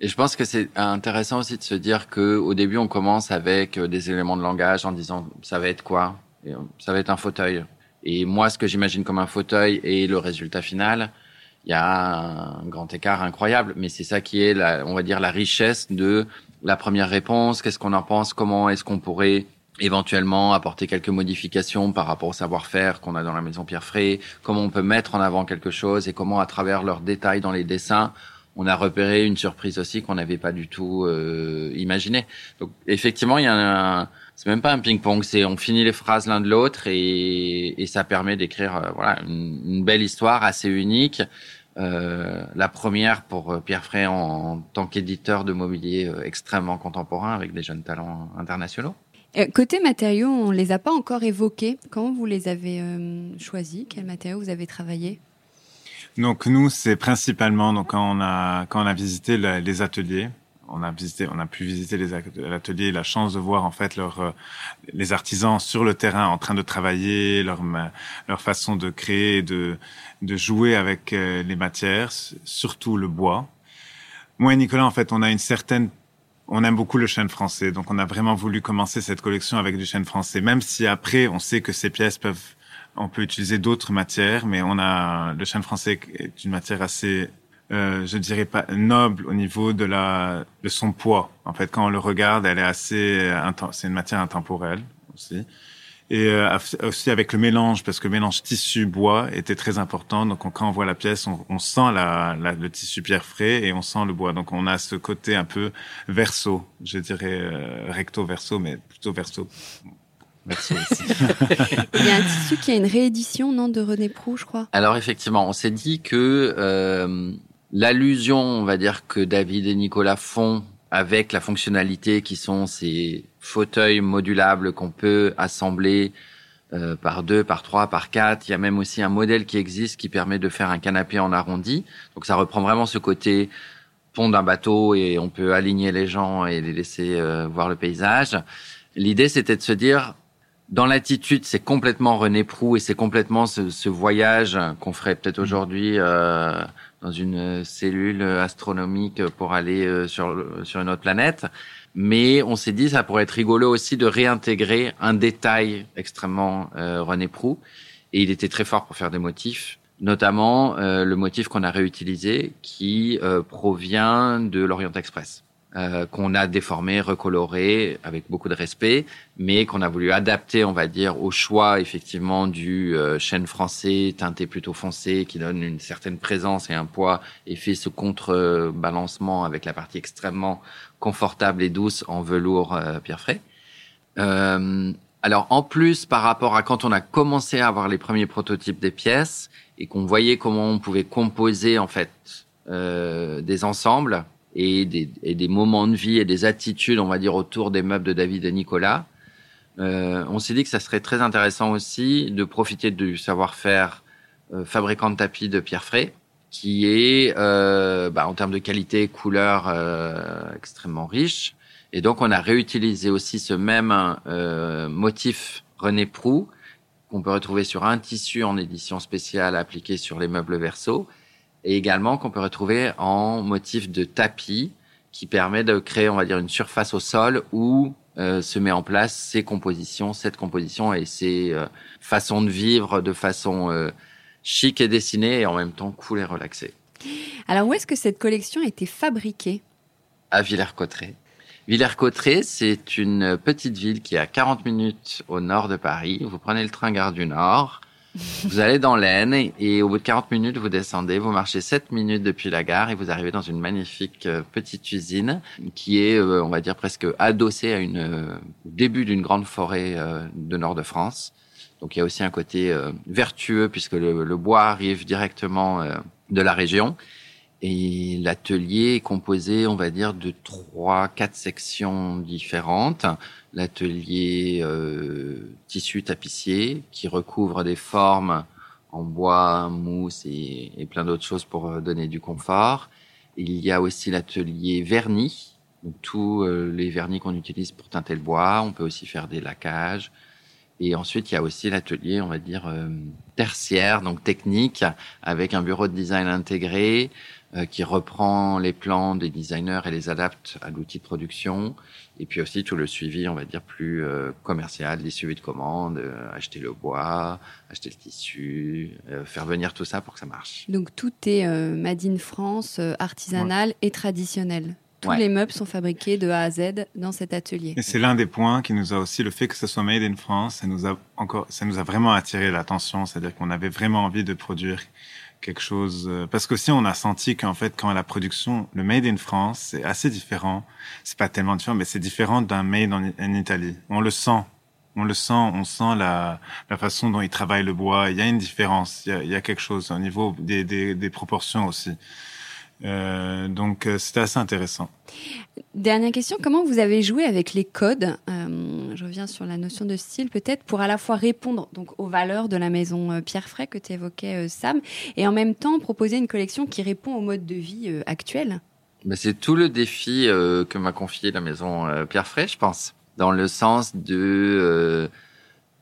Et je pense que c'est intéressant aussi de se dire que au début on commence avec euh, des éléments de langage en disant ça va être quoi? Euh, Ça va être un fauteuil. Et moi, ce que j'imagine comme un fauteuil et le résultat final, il y a un grand écart incroyable. Mais c'est ça qui est, la, on va dire, la richesse de la première réponse. Qu'est-ce qu'on en pense? Comment est-ce qu'on pourrait éventuellement apporter quelques modifications par rapport au savoir-faire qu'on a dans la maison Pierre Frey Comment on peut mettre en avant quelque chose et comment, à travers leurs détails dans les dessins, on a repéré une surprise aussi qu'on n'avait pas du tout euh, imaginé. Donc effectivement, il y a un, c'est même pas un ping-pong, c'est on finit les phrases l'un de l'autre et, et ça permet d'écrire euh, voilà une, belle histoire assez unique. Euh, la première pour euh, Pierre Frey en, tant qu'éditeur de mobilier euh, extrêmement contemporain avec des jeunes talents internationaux. Côté matériaux, on les a pas encore évoqués. Comment vous les avez choisis Quels matériaux vous avez travaillé donc nous, c'est principalement donc quand on a quand on a visité les ateliers, on a visité, on a pu visiter les ateliers, la chance de voir en fait euh, les artisans sur le terrain en train de travailler, leur leur façon de créer, de de jouer avec euh, les matières, surtout le bois. Moi et Nicolas, en fait, on a une certaine on aime beaucoup le chêne français, donc on a vraiment voulu commencer cette collection avec du chêne français, même si après on sait que ces pièces peuvent on peut utiliser d'autres matières, mais on a le chêne français est une matière assez, euh, je dirais pas noble au niveau de la de son poids. En fait, quand on le regarde, elle est assez, c'est une matière intemporelle aussi. Et euh, aussi avec le mélange, parce que le mélange tissu-bois était très important. Donc quand on voit la pièce, on, sent la, le tissu pierre frais et on sent le bois. Donc on a ce côté un peu verso, je dirais euh, recto verso, mais plutôt verso Merci Il y a un tissu qui a une réédition, non, de René Prou, je crois? Alors effectivement, on s'est dit que euh, l'allusion, on va dire que David et Nicolas font avec la fonctionnalité qui sont ces fauteuils modulables qu'on peut assembler euh, par deux, par trois, par quatre. Il y a même aussi un modèle qui existe qui permet de faire un canapé en arrondi. Donc ça reprend vraiment ce côté pont d'un bateau et on peut aligner les gens et les laisser euh, voir le paysage. L'idée, c'était de se dire, dans l'attitude, c'est complètement René Prou et c'est complètement ce, ce voyage qu'on ferait peut-être aujourd'hui euh, dans une cellule astronomique pour aller euh, sur, sur une autre planète. Mais on s'est dit, ça pourrait être rigolo aussi de réintégrer un détail extrêmement euh, René Prou. Et il était très fort pour faire des motifs, notamment euh, le motif qu'on a réutilisé qui provient de l'Orient Express. Euh, qu'on a déformé, recoloré avec beaucoup de respect, mais qu'on a voulu adapter, on va dire, au choix effectivement du euh, chêne français teinté plutôt foncé, qui donne une certaine présence et un poids, et fait ce contrebalancement avec la partie extrêmement confortable et douce en velours euh, pierre frais. Euh, alors en plus, par rapport à quand on a commencé à avoir les premiers prototypes des pièces et qu'on voyait comment on pouvait composer en fait des ensembles et des, et des, moments de vie et des attitudes, on va dire, autour des meubles de David et Nicolas. Euh, on s'est dit que ça serait très intéressant aussi de profiter du savoir-faire euh, fabricant de tapis de Pierre Frey, qui est, euh, bah, en termes de qualité, couleur, euh, extrêmement riche. Et donc, on a réutilisé aussi ce même euh, motif René Prou, qu'on peut retrouver sur un tissu en édition spéciale appliqué sur les meubles verso et également qu'on peut retrouver en motif de tapis qui permet de créer, on va dire, une surface au sol où euh, se met en place ces compositions, cette composition et ces euh, façons de vivre de façon euh, chic et dessinée et en même temps cool et relaxée. Alors où est-ce que cette collection a été fabriquée? À Villers-Cotterêts. Villers-Cotterêts, c'est une petite ville qui est à 40 minutes au nord de Paris. Vous prenez le train Gare du Nord, vous allez dans l'Aisne et au bout de 40 minutes, vous descendez, vous marchez 7 minutes depuis la gare et vous arrivez dans une magnifique euh, petite usine qui est, euh, on va dire, presque adossée à une, euh, au début d'une grande forêt de nord de France. Donc il y a aussi un côté vertueux puisque le, le, bois arrive directement de la région. Et l'atelier est composé, on va dire, de trois, quatre sections différentes. L'atelier euh, tissu tapissier qui recouvre des formes en bois, mousse et, plein d'autres choses pour euh, donner du confort. Il y a aussi l'atelier vernis, donc tous euh, les vernis qu'on utilise pour teinter le bois. On peut aussi faire des lacages. Et ensuite, il y a aussi l'atelier, on va dire, euh, tertiaire, donc technique, avec un bureau de design intégré, euh, qui reprend les plans des designers et les adapte à l'outil de production. Et puis aussi tout le suivi, on va dire, plus euh, commercial, les suivis de commandes, euh, acheter le bois, acheter le tissu, faire venir tout ça pour que ça marche. Donc tout est made in France, artisanal et traditionnel. Tous les meubles sont fabriqués de A à Z dans cet atelier. Et c'est l'un des points qui nous a aussi le fait que ce soit made in France, ça nous a encore, ça nous a vraiment attiré l'attention, c'est-à-dire qu'on avait vraiment envie de produire quelque chose euh, parce qu'aussi on a senti qu'en fait quand la production le made in France c'est assez différent. C'est pas tellement différent mais c'est différent d'un made en, Italie. On le sent. On le sent on sent la, la façon dont ils travaillent le bois. Il y a une différence. Il y a, il y a quelque chose au niveau des, des, des proportions aussi euh, donc euh, c'était assez intéressant. Dernière question, comment vous avez joué avec les codes euh, Je reviens sur la notion de style peut-être pour à la fois répondre donc aux valeurs de la maison Pierre Fray que tu évoquais Sam et en même temps proposer une collection qui répond au mode de vie actuel? Mais c'est tout le défi que m'a confié la maison Pierre Fray, je pense, dans le sens de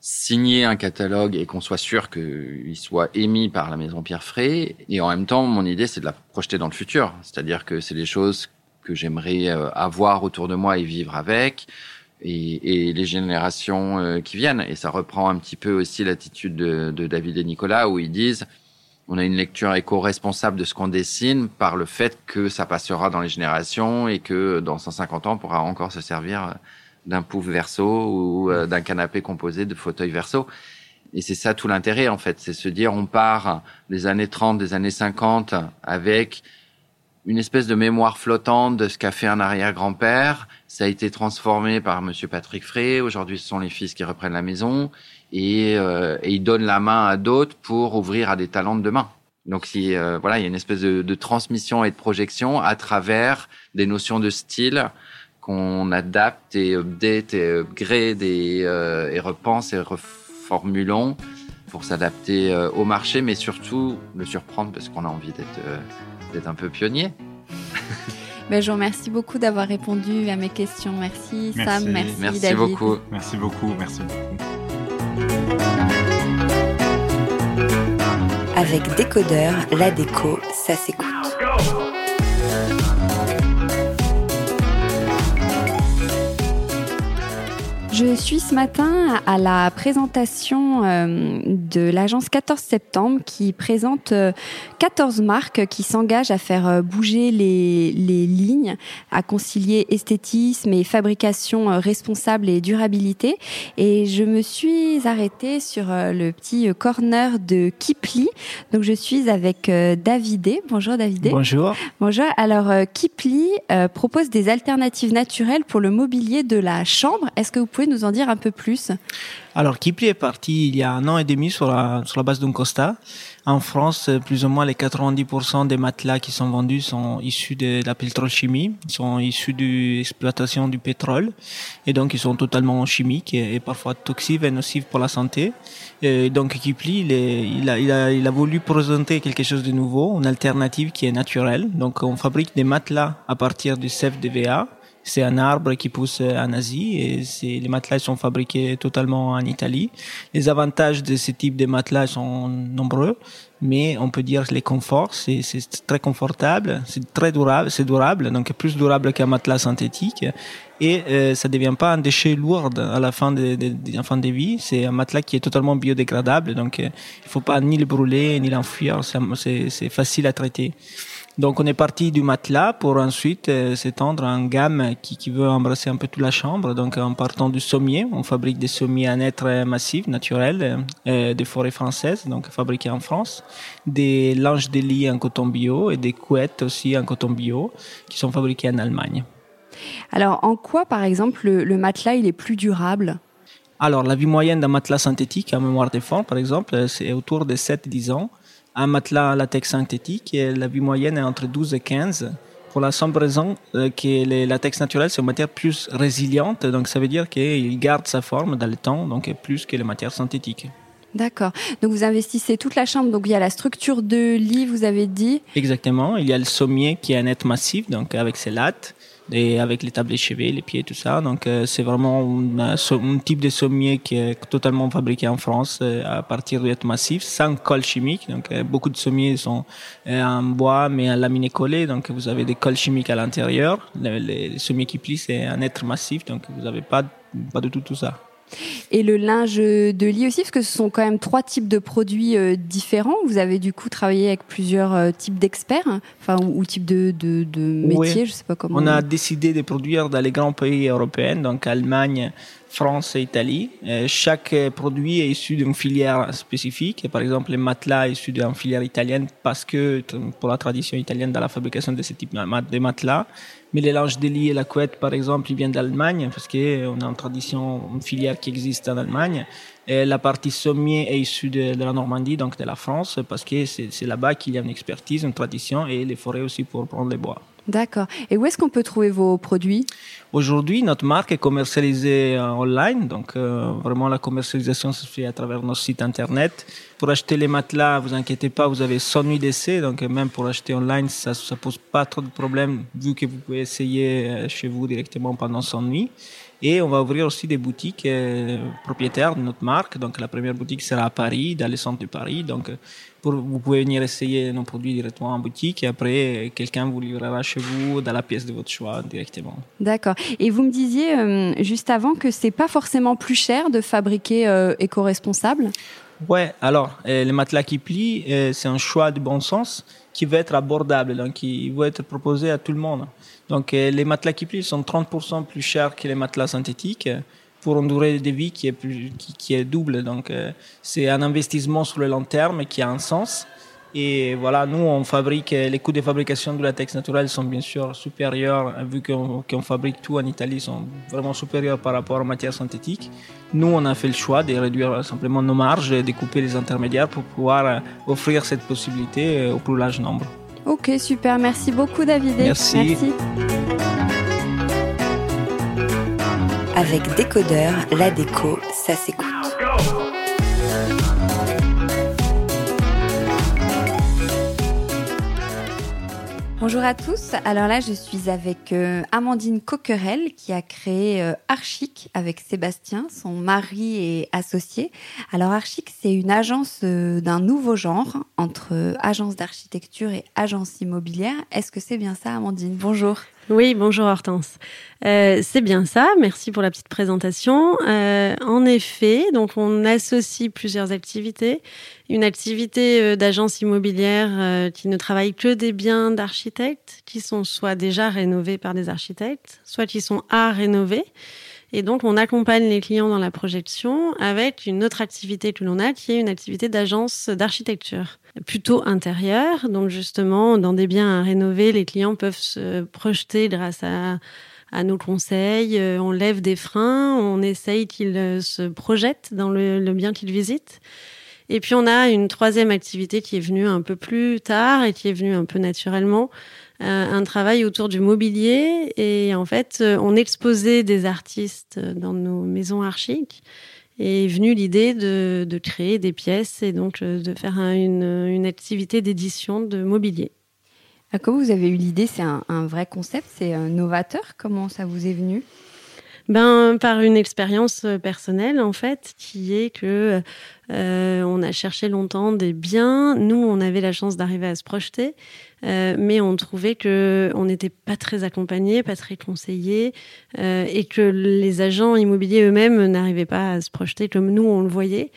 signer un catalogue et qu'on soit sûr qu'il soit émis par la maison Pierre. Et en même temps, mon idée, c'est de la projeter dans le futur. C'est-à-dire que c'est des choses que j'aimerais euh, avoir autour de moi et vivre avec. Et, les générations euh, qui viennent. Et ça reprend un petit peu aussi l'attitude de, de David et Nicolas où ils disent on a une lecture éco-responsable de ce qu'on dessine par le fait que ça passera dans les générations et que dans 150 ans, on pourra encore se servir d'un pouf verso ou euh, d'un canapé composé de fauteuils verso. Et c'est ça tout l'intérêt en fait, c'est se dire on part des années 30, des années 50 avec une espèce de mémoire flottante de ce qu'a fait un arrière-grand-père. Ça a été transformé par Monsieur Patrick Frey. Aujourd'hui, ce sont les fils qui reprennent la maison et, euh, et ils donnent la main à d'autres pour ouvrir à des talents de demain. Donc, si, euh, voilà, il y a une espèce de, de, transmission et de projection à travers des notions de style qu'on adapte et update et upgrade et, euh, et repense et reformulons pour s'adapter euh, au marché, mais surtout le surprendre parce qu'on a envie d'être euh, d'être un peu pionnier. Ben, je vous remercie beaucoup d'avoir répondu à mes questions. Merci, Sam, merci, merci David. beaucoup. Merci beaucoup, merci beaucoup. Avec Décodeur, la déco, ça s'écoute. Je suis ce matin à la présentation euh, de l'agence 14 septembre qui présente 14 euh, marques qui s'engagent à faire euh, bouger les, les, lignes, à concilier esthétisme et fabrication responsable et durabilité. Et je me suis arrêtée sur le petit corner de Kipli. Donc je suis avec Davidé. Bonjour Davidé. Bonjour. Bonjour. Alors Kipli propose des alternatives naturelles pour le mobilier de la chambre. Est-ce que vous pouvez nous en dire un peu plus? Alors, Kipli est parti il y a un an et demi sur la, sur la base d'un constat. En France, plus ou moins les 90% des matelas qui sont vendus sont issus de la pétrochimie, sont issus de l'exploitation du pétrole, et donc ils sont totalement chimiques et, parfois toxiques et nocifs pour la santé. Et donc Kipli, il, a, il, a, il a voulu présenter quelque chose de nouveau, une alternative qui est naturelle. Donc on fabrique des matelas à partir du CFDVA, c'est un arbre qui pousse en Asie et c'est, les matelas sont fabriqués totalement en Italie. Les avantages de ce type de matelas sont nombreux, mais on peut dire les conforts, c'est, c'est très confortable, c'est très durable, c'est durable, donc plus durable qu'un matelas synthétique et euh, ça devient pas un déchet lourd à la fin de, de, de, fin de vie. C'est un matelas qui est totalement biodégradable, donc euh, il faut pas ni le brûler ni l'enfuir, c'est facile à traiter. Donc on est parti du matelas pour ensuite euh, s'étendre en gamme qui, qui veut embrasser un peu toute la chambre. Donc en partant du sommier, on fabrique des sommiers à être massifs, naturels, euh, des forêts françaises, donc fabriqués en France, des linges de lit en coton bio et des couettes aussi en coton bio qui sont fabriqués en Allemagne. Alors en quoi par exemple le, le matelas il est plus durable? Alors, la vie moyenne d'un matelas synthétique à mémoire des formes, par exemple, c'est autour de 7-10 ans un matelas latex synthétique et la vie moyenne est entre 12 et 15 pour la simple raison euh, que les latex naturels sont une matière plus résiliente, donc ça veut dire qu'il garde sa forme dans le temps, donc plus que les matières synthétiques. D'accord. Donc vous investissez toute la chambre. Donc il y a la structure de lit, vous avez dit. Exactement. Il y a le sommier qui est un net massif, donc avec ses lattes et avec les tables de chevet, les pieds, tout ça. Donc euh, c'est vraiment un, type de sommier qui est totalement fabriqué en France euh, à partir de massif, sans colle chimique. Donc euh, beaucoup de sommiers sont en bois mais en laminé collé, donc vous avez des colles chimiques à l'intérieur. Les, les, sommiers qui plient c'est un être massif, donc vous n'avez pas pas du tout tout ça. Et le linge de lit aussi, parce que ce sont quand même trois types de produits euh, différents. Vous avez du coup travaillé avec plusieurs euh, types d'experts, enfin ou, types de, de, de métiers, je sais pas comment. On a décidé de produire dans les grands pays européens, donc Allemagne, France et Italie. Euh, chaque produit est issu d'une filière spécifique. Par exemple, les matelas issus d'une filière italienne parce que pour la tradition italienne dans la fabrication de ce type de matelas. Mais les linges de lit et la couette, par exemple, ils viennent d'Allemagne parce qu'on a une tradition, une filière qui existe en Allemagne. Et la partie sommier est issue de, la Normandie, donc de la France, parce que c'est là-bas qu'il y a une expertise, une tradition et les forêts aussi pour prendre les bois. D'accord. Et où est-ce qu'on peut trouver vos produits? Aujourd'hui, notre marque est commercialisée en online, donc euh, vraiment la commercialisation se fait à travers nos sites internet. Pour acheter les matelas, vous inquiétez pas, vous avez 100 nuits d'essai, donc même pour acheter online, ça ne pose pas trop de problèmes vu que vous pouvez essayer euh, chez vous directement pendant 100 nuits. Et on va ouvrir aussi des boutiques euh, propriétaires de notre marque. Donc la première boutique sera à Paris, dans le centre de Paris. Donc vous pouvez venir essayer nos produits directement en boutique et après, quelqu'un vous livrera chez vous dans la pièce de votre choix directement. D'accord. Et vous me disiez euh, juste avant que c'est pas forcément plus cher de fabriquer euh, éco-responsable? Ouais, alors, les matelas qui plient, c'est un choix de bon sens qui va être abordable, donc qui va être proposé à tout le monde. Donc, les matelas qui plient sont 30% plus chers que les matelas synthétiques pour une durée de vie qui est, plus, qui, est double. Donc, euh, c'est un investissement sur le long terme qui a un sens. Et voilà, nous, on fabrique, les coûts de fabrication de latex naturel sont bien sûr supérieurs, vu qu'on fabrique tout en Italie, sont vraiment supérieurs par rapport aux matières synthétiques. Nous, on a fait le choix de réduire simplement nos marges et de couper les intermédiaires pour pouvoir euh, offrir cette possibilité euh, au plus large nombre. Ok, super. Merci beaucoup, David. Merci. Merci. Avec Décodeur, la déco, ça s'écoute. Bonjour à tous. Alors là, je suis avec euh, Amandine Coquerel qui a créé euh, Archic avec Sébastien, son mari et associé. Alors Archic, c'est une agence euh, d'un nouveau genre entre agence d'architecture et agence immobilière. Est-ce que c'est bien ça, Amandine? Bonjour. Oui, bonjour Hortense. Euh, c'est bien ça, merci pour la petite présentation. Euh, en effet, donc on associe plusieurs activités. Une activité euh, d'agence immobilière qui ne travaille que des biens d'architectes, qui sont soit déjà rénovés par des architectes, soit qui sont à rénover. Et donc, on accompagne les clients dans la projection avec une autre activité que l'on a, qui est une activité d'agence d'architecture plutôt intérieure. Donc, justement, dans des biens à rénover, les clients peuvent se projeter grâce à, nos conseils. Euh, on lève des freins, on essaye qu'ils euh, se projettent dans le, bien qu'ils visitent. Et puis, on a une troisième activité qui est venue un peu plus tard et qui est venue un peu naturellement, un travail autour du mobilier. Et en fait, euh, on exposait des artistes dans nos maisons archiques. Et est venue l'idée de, créer des pièces et donc euh, de faire un, une, activité d'édition de mobilier. Comment vous avez eu l'idée? C'est un, un, vrai concept, c'est novateur? Comment ça vous est venu? Ben, par une expérience personnelle, en fait, qui est que euh, on a cherché longtemps des biens. Nous, on avait la chance d'arriver à se projeter, euh, mais on trouvait que on n'était pas très accompagnés, pas très conseillés, euh, et que les agents immobiliers eux-mêmes n'arrivaient pas à se projeter comme nous on le voyait.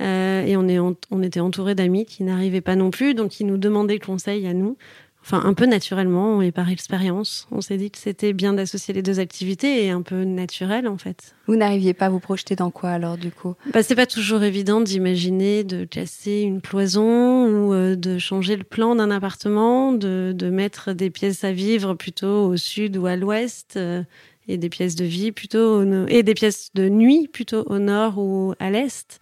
Euh, et on, est, on était entouré d'amis qui n'arrivaient pas non plus, donc qui nous demandaient conseil à nous enfin un peu naturellement et par expérience. On s'est dit que c'était bien d'associer les deux activités et un peu naturel en fait. Vous n'arriviez pas à vous projeter dans quoi alors du coup? Bah, C'est pas toujours évident d'imaginer de casser une cloison ou euh, de changer le plan d'un appartement, de, de, mettre des pièces à vivre plutôt au sud ou à l'ouest. Euh, et des pièces de vie plutôt au et des pièces de nuit plutôt au nord ou à l'est.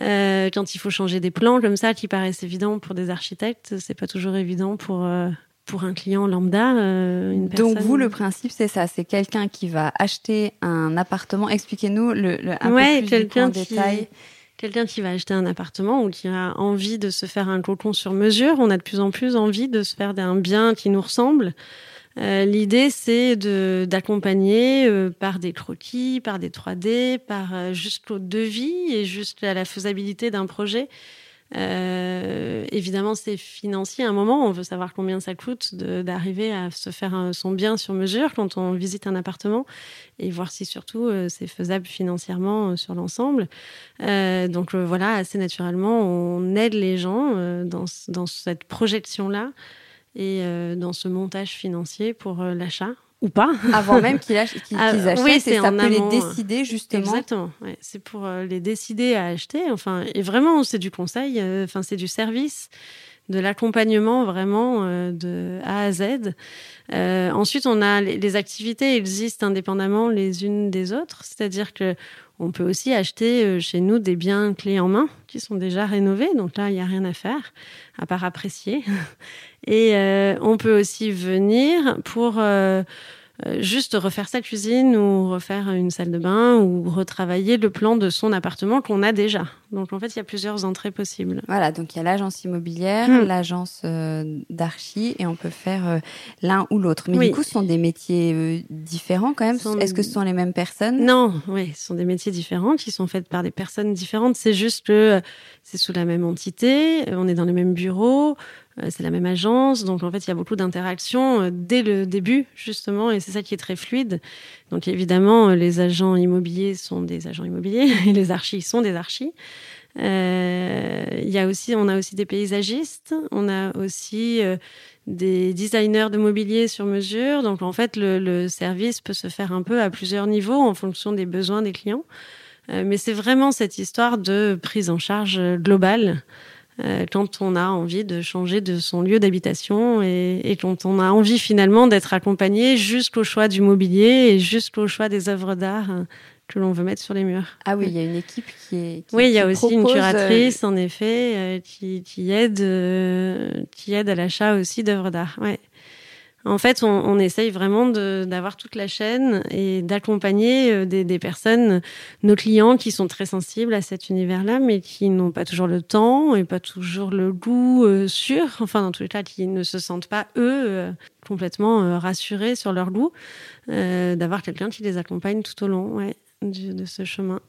Euh, quand il faut changer des plans comme ça, qui paraissent évidents pour des architectes, c'est pas toujours évident pour euh, pour un client lambda. Euh, une Donc vous, le principe, c'est ça, c'est quelqu'un qui va acheter un appartement. Expliquez-nous le, le un ouais, peu plus quelqu'un en qui, détail. Quelqu'un qui va acheter un appartement ou qui a envie de se faire un cocon sur mesure. On a de plus en plus envie de se faire un bien qui nous ressemble. Euh, L'idée, c'est de d'accompagner euh, par des croquis, par des 3D, par euh, jusqu'au devis et jusqu'à la faisabilité d'un projet. Euh, évidemment, c'est financier. À un moment, on veut savoir combien ça coûte d'arriver à se faire son bien sur mesure quand on visite un appartement et voir si surtout euh, c'est faisable financièrement sur l'ensemble. donc voilà, assez naturellement, on aide les gens dans cette projection-là et euh, dans ce montage financier pour euh, l'achat ou pas. Avant même qu'ils qu'ils Ah, achètent, oui, c'est ça peut les décider justement. Exactement. Ouais, c'est pour euh, les décider à acheter. Enfin, et vraiment, c'est du conseil. euh, Enfin, c'est du service, de l'accompagnement vraiment euh, de A à Z. Euh, ensuite, on a les, les activités existent indépendamment les unes des autres. C'est-à-dire que on peut aussi acheter euh, chez nous des biens clés en main qui sont déjà rénovés. Donc là, il n'y a rien à faire à part apprécier. Et euh, on peut aussi venir pour euh, juste refaire sa cuisine ou refaire une salle de bain ou retravailler le plan de son appartement qu'on a déjà. Donc en fait, il y a plusieurs entrées possibles. Voilà, donc il y a l'agence immobilière, Hmm. l'agence euh, d'archi, et on peut faire euh, l'un ou l'autre. Mais Oui. du coup, ce sont des métiers euh, différents quand même. Sont- Est-ce que ce sont les mêmes personnes? Non, oui, ce sont des métiers différents qui sont faits par des personnes différentes. C'est juste que euh, c'est sous la même entité, euh, on est dans les mêmes bureaux, euh, c'est la même agence. Donc en fait, il y a beaucoup d'interactions euh, dès le début, justement, et c'est ça qui est très fluide. Donc évidemment, euh, les agents immobiliers sont des agents immobiliers et les archis sont des archis. Euh, y a aussi, on a aussi des paysagistes, on a aussi euh, des designers de mobilier sur mesure. Donc en fait, le, service peut se faire un peu à plusieurs niveaux en fonction des besoins des clients. Euh, mais c'est vraiment cette histoire de prise en charge globale euh, quand on a envie de changer de son lieu d'habitation et, et quand on a envie finalement d'être accompagné jusqu'au choix du mobilier et jusqu'au choix des œuvres d'art euh, que l'on veut mettre sur les murs. Ah oui, il y a une équipe qui est. qui- Oui, il y a aussi une propose, euh, curatrice, en effet, euh, qui, qui aide, euh, qui aide à l'achat aussi d'œuvres d'art. Ouais. En fait, on, on essaye vraiment d'avoir toute la chaîne et d'accompagner euh, des, des personnes, nos clients qui sont très sensibles à cet univers-là, mais qui n'ont pas toujours le temps et pas toujours le goût euh, sûr. Enfin, dans tous les cas, qui ne se sentent pas eux euh, complètement rassurés sur leur goût, d'avoir quelqu'un qui les accompagne tout au long. Ouais. De ce chemin.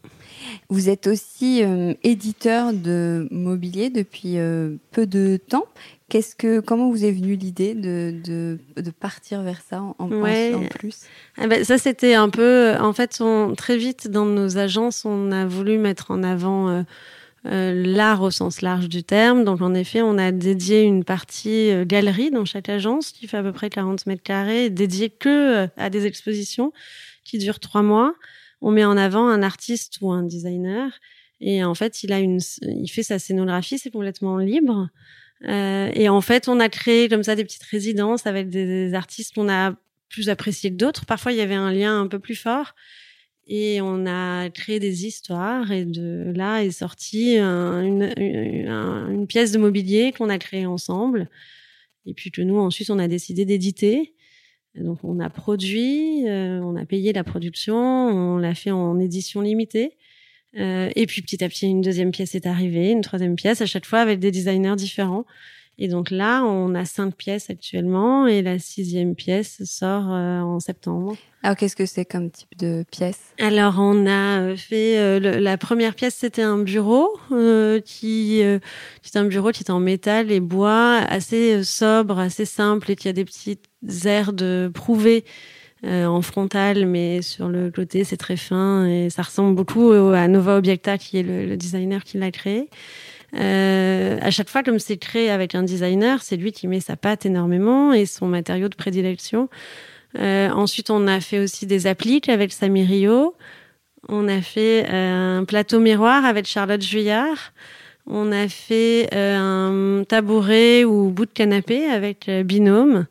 Vous êtes aussi euh, éditeur de mobilier depuis euh, peu de temps. Qu'est-ce que, comment vous est venue l'idée de, de, de partir vers ça en, en- Ouais. en plus? Ah ben, ça, c'était un peu. En fait, on, très vite, dans nos agences, on a voulu mettre en avant euh, euh, l'art au sens large du terme. Donc, en effet, on a dédié une partie euh, galerie dans chaque agence qui fait à peu près 40 mètres carrés, dédiée que euh, à des expositions qui durent trois mois. On met en avant un artiste ou un designer. Et en fait, il a une, il fait sa scénographie, c'est complètement libre. Euh, et en fait, on a créé comme ça des petites résidences avec des, artistes qu'on a plus appréciés que d'autres. Parfois, il y avait un lien un peu plus fort. Et on a créé des histoires et de là est sortie un- une, une, un- une pièce de mobilier qu'on a créée ensemble. Et puis que nous, ensuite, on a décidé d'éditer. Donc, on a produit, euh, on a payé la production, on l'a fait en édition limitée. Euh, et puis, petit à petit, une deuxième pièce est arrivée, une troisième pièce, à chaque fois avec des designers différents. Et donc là, on a cinq pièces actuellement et la sixième pièce sort euh, en septembre. Alors, qu'est-ce que c'est comme type de pièce? Alors, on a euh, fait euh, le- la première pièce, c'était un bureau euh, qui, qui est un bureau qui est en métal et bois, assez sobre, assez simple et qui a des petites aires de prouvé euh, en frontal, mais sur le côté, c'est très fin et ça ressemble beaucoup au- à Nova Objecta, qui est le, le designer qui l'a créé. Euh, à chaque fois, comme c'est créé avec un designer, c'est lui qui met sa patte énormément et son matériau de prédilection. Euh, ensuite, on a fait aussi des appliques avec Samy Rio. On a fait euh, un plateau miroir avec Charlotte Juillard. On a fait euh, un tabouret ou bout de canapé avec Binôme.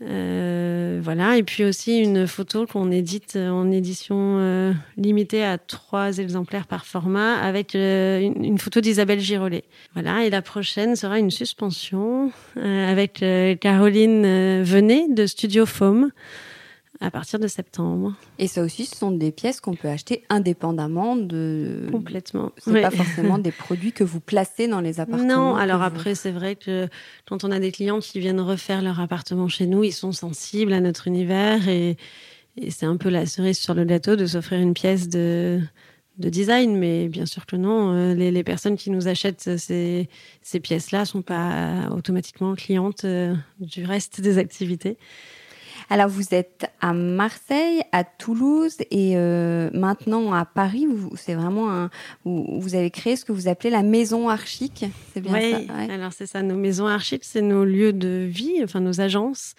Euh, voilà, et puis aussi une photo qu'on édite en édition euh, limitée à trois exemplaires par format avec euh, une, photo d'Isabelle Girolet. Voilà, et la prochaine sera une suspension euh, avec euh, Caroline Venet de Studio Foam à partir de septembre. Et ça aussi, ce sont des pièces qu'on peut acheter indépendamment de. Complètement. C'est Oui. pas forcément des produits que vous placez dans les appartements. Non, alors vous- après, c'est vrai que quand on a des clients qui viennent refaire leur appartement chez nous, ils sont sensibles à notre univers et, et c'est un peu la cerise sur le gâteau de s'offrir une pièce de, de design. Mais bien sûr que non, euh, les, les personnes qui nous achètent ces, ces pièces-là sont pas automatiquement clientes euh, du reste des activités. Alors, vous êtes à Marseille, à Toulouse et euh, maintenant à Paris. C'est vraiment un. Vous, vous avez créé ce que vous appelez la maison archique. C'est bien Oui, ça. ouais. alors c'est ça. Nos maisons archives, c'est nos lieux de vie, enfin nos agences.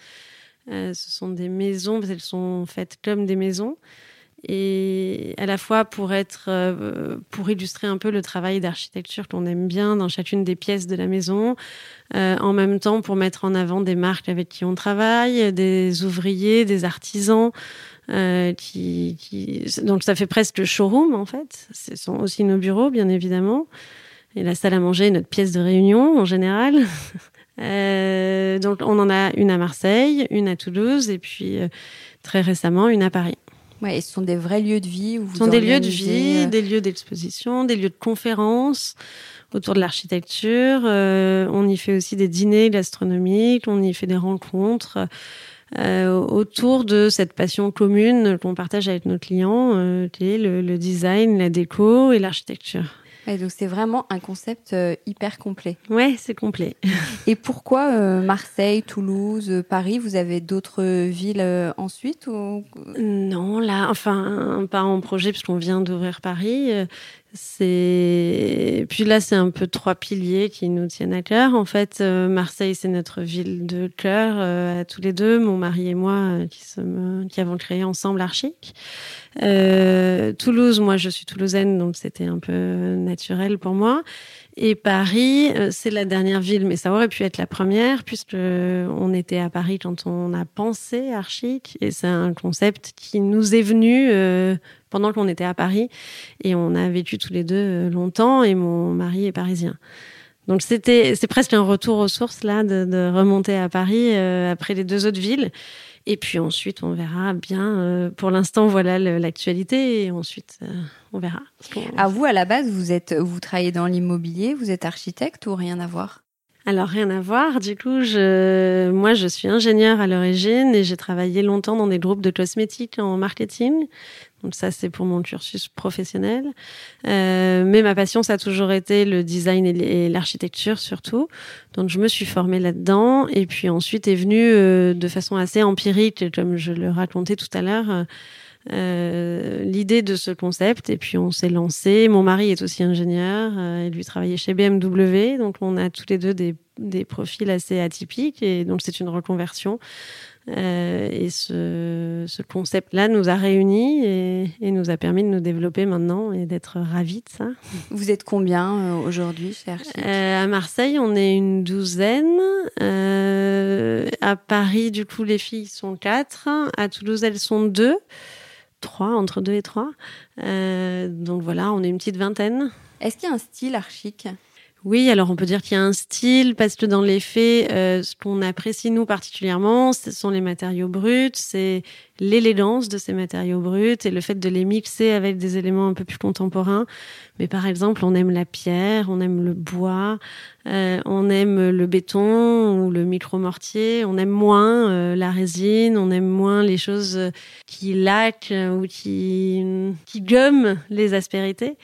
Euh, ce sont des maisons, qu'elles sont faites comme des maisons. Et à la fois pour être, euh, pour illustrer un peu le travail d'architecture qu'on aime bien dans chacune des pièces de la maison, euh, en même temps pour mettre en avant des marques avec qui on travaille, des ouvriers, des artisans, euh, donc ça fait presque le showroom en fait. Ce sont aussi nos bureaux, bien évidemment. Et la salle à manger est notre pièce de réunion en général. Donc on en a une à Marseille, une à Toulouse et puis très récemment une à Paris. Ouais, et ce sont des vrais lieux de vie où vous Ce sont des lieux de vie, euh, des lieux d'exposition, des lieux de conférences autour de l'architecture. Euh, on y fait aussi des dîners gastronomiques, on y fait des rencontres euh, autour de cette passion commune qu'on partage avec nos clients, euh, qui est le, le design, la déco et l'architecture. Donc c'est vraiment un concept euh, hyper complet. Ouais, c'est complet. Et pourquoi euh, Marseille, Toulouse, Paris Vous avez d'autres villes euh, ensuite ou... Non, là, enfin, pas en projet puisqu'on vient d'ouvrir Paris. C'est puis là, c'est un peu trois piliers qui nous tiennent à cœur. En fait, euh, Marseille, c'est notre ville de cœur euh, à tous les deux, mon mari et moi, euh, qui sommes, qui avons créé ensemble Archic. Toulouse, moi, je suis toulousaine, donc c'était un peu naturel pour moi. Et Paris, c'est la dernière ville, mais ça aurait pu être la première puisque on était à Paris quand on a pensé Archic et c'est un concept qui nous est venu pendant qu'on était à Paris et on a vécu tous les deux euh, longtemps et mon mari est parisien. Donc c'était c'est presque un retour aux sources là de, de remonter à Paris euh, après les deux autres villes. Et puis ensuite, on verra bien. euh, pour l'instant, voilà l'actualité. Et ensuite, euh, on verra. À vous, à la base, vous êtes, vous travaillez dans l'immobilier, vous êtes architecte ou rien à voir? Alors rien à voir. Du coup, je, moi, je suis ingénieure à l'origine et j'ai travaillé longtemps dans des groupes de cosmétiques en marketing. Donc ça, c'est pour mon cursus professionnel. Euh, mais ma passion, ça a toujours été le design et l'architecture surtout. Donc je me suis formée là-dedans. Et puis ensuite est venue euh, de façon assez empirique, comme je le racontais tout à l'heure. Euh, l'idée de ce concept et puis on s'est lancé. Mon mari est aussi ingénieur, euh, il lui travaillait chez BMW, donc on a tous les deux des, des profils assez atypiques et donc c'est une reconversion. Euh, et ce, ce concept-là nous a réunis et, et nous a permis de nous développer maintenant et d'être ravis de ça. Vous êtes combien euh, aujourd'hui Archic? Euh, à Marseille, on est une douzaine. Euh, à Paris, du coup, les filles sont quatre. À Toulouse, elles sont deux. Trois, entre deux et trois. Euh, donc voilà, on est une petite vingtaine. Est-ce qu'il y a un style archic Oui, alors on peut dire qu'il y a un style parce que dans les faits, euh, ce qu'on apprécie nous particulièrement, ce sont les matériaux bruts, c'est l'élégance de ces matériaux bruts et le fait de les mixer avec des éléments un peu plus contemporains. Mais par exemple, on aime la pierre, on aime le bois, euh, on aime le béton ou le micro-mortier, on aime moins euh, la résine, on aime moins les choses qui laquent ou qui, qui gomment les aspérités.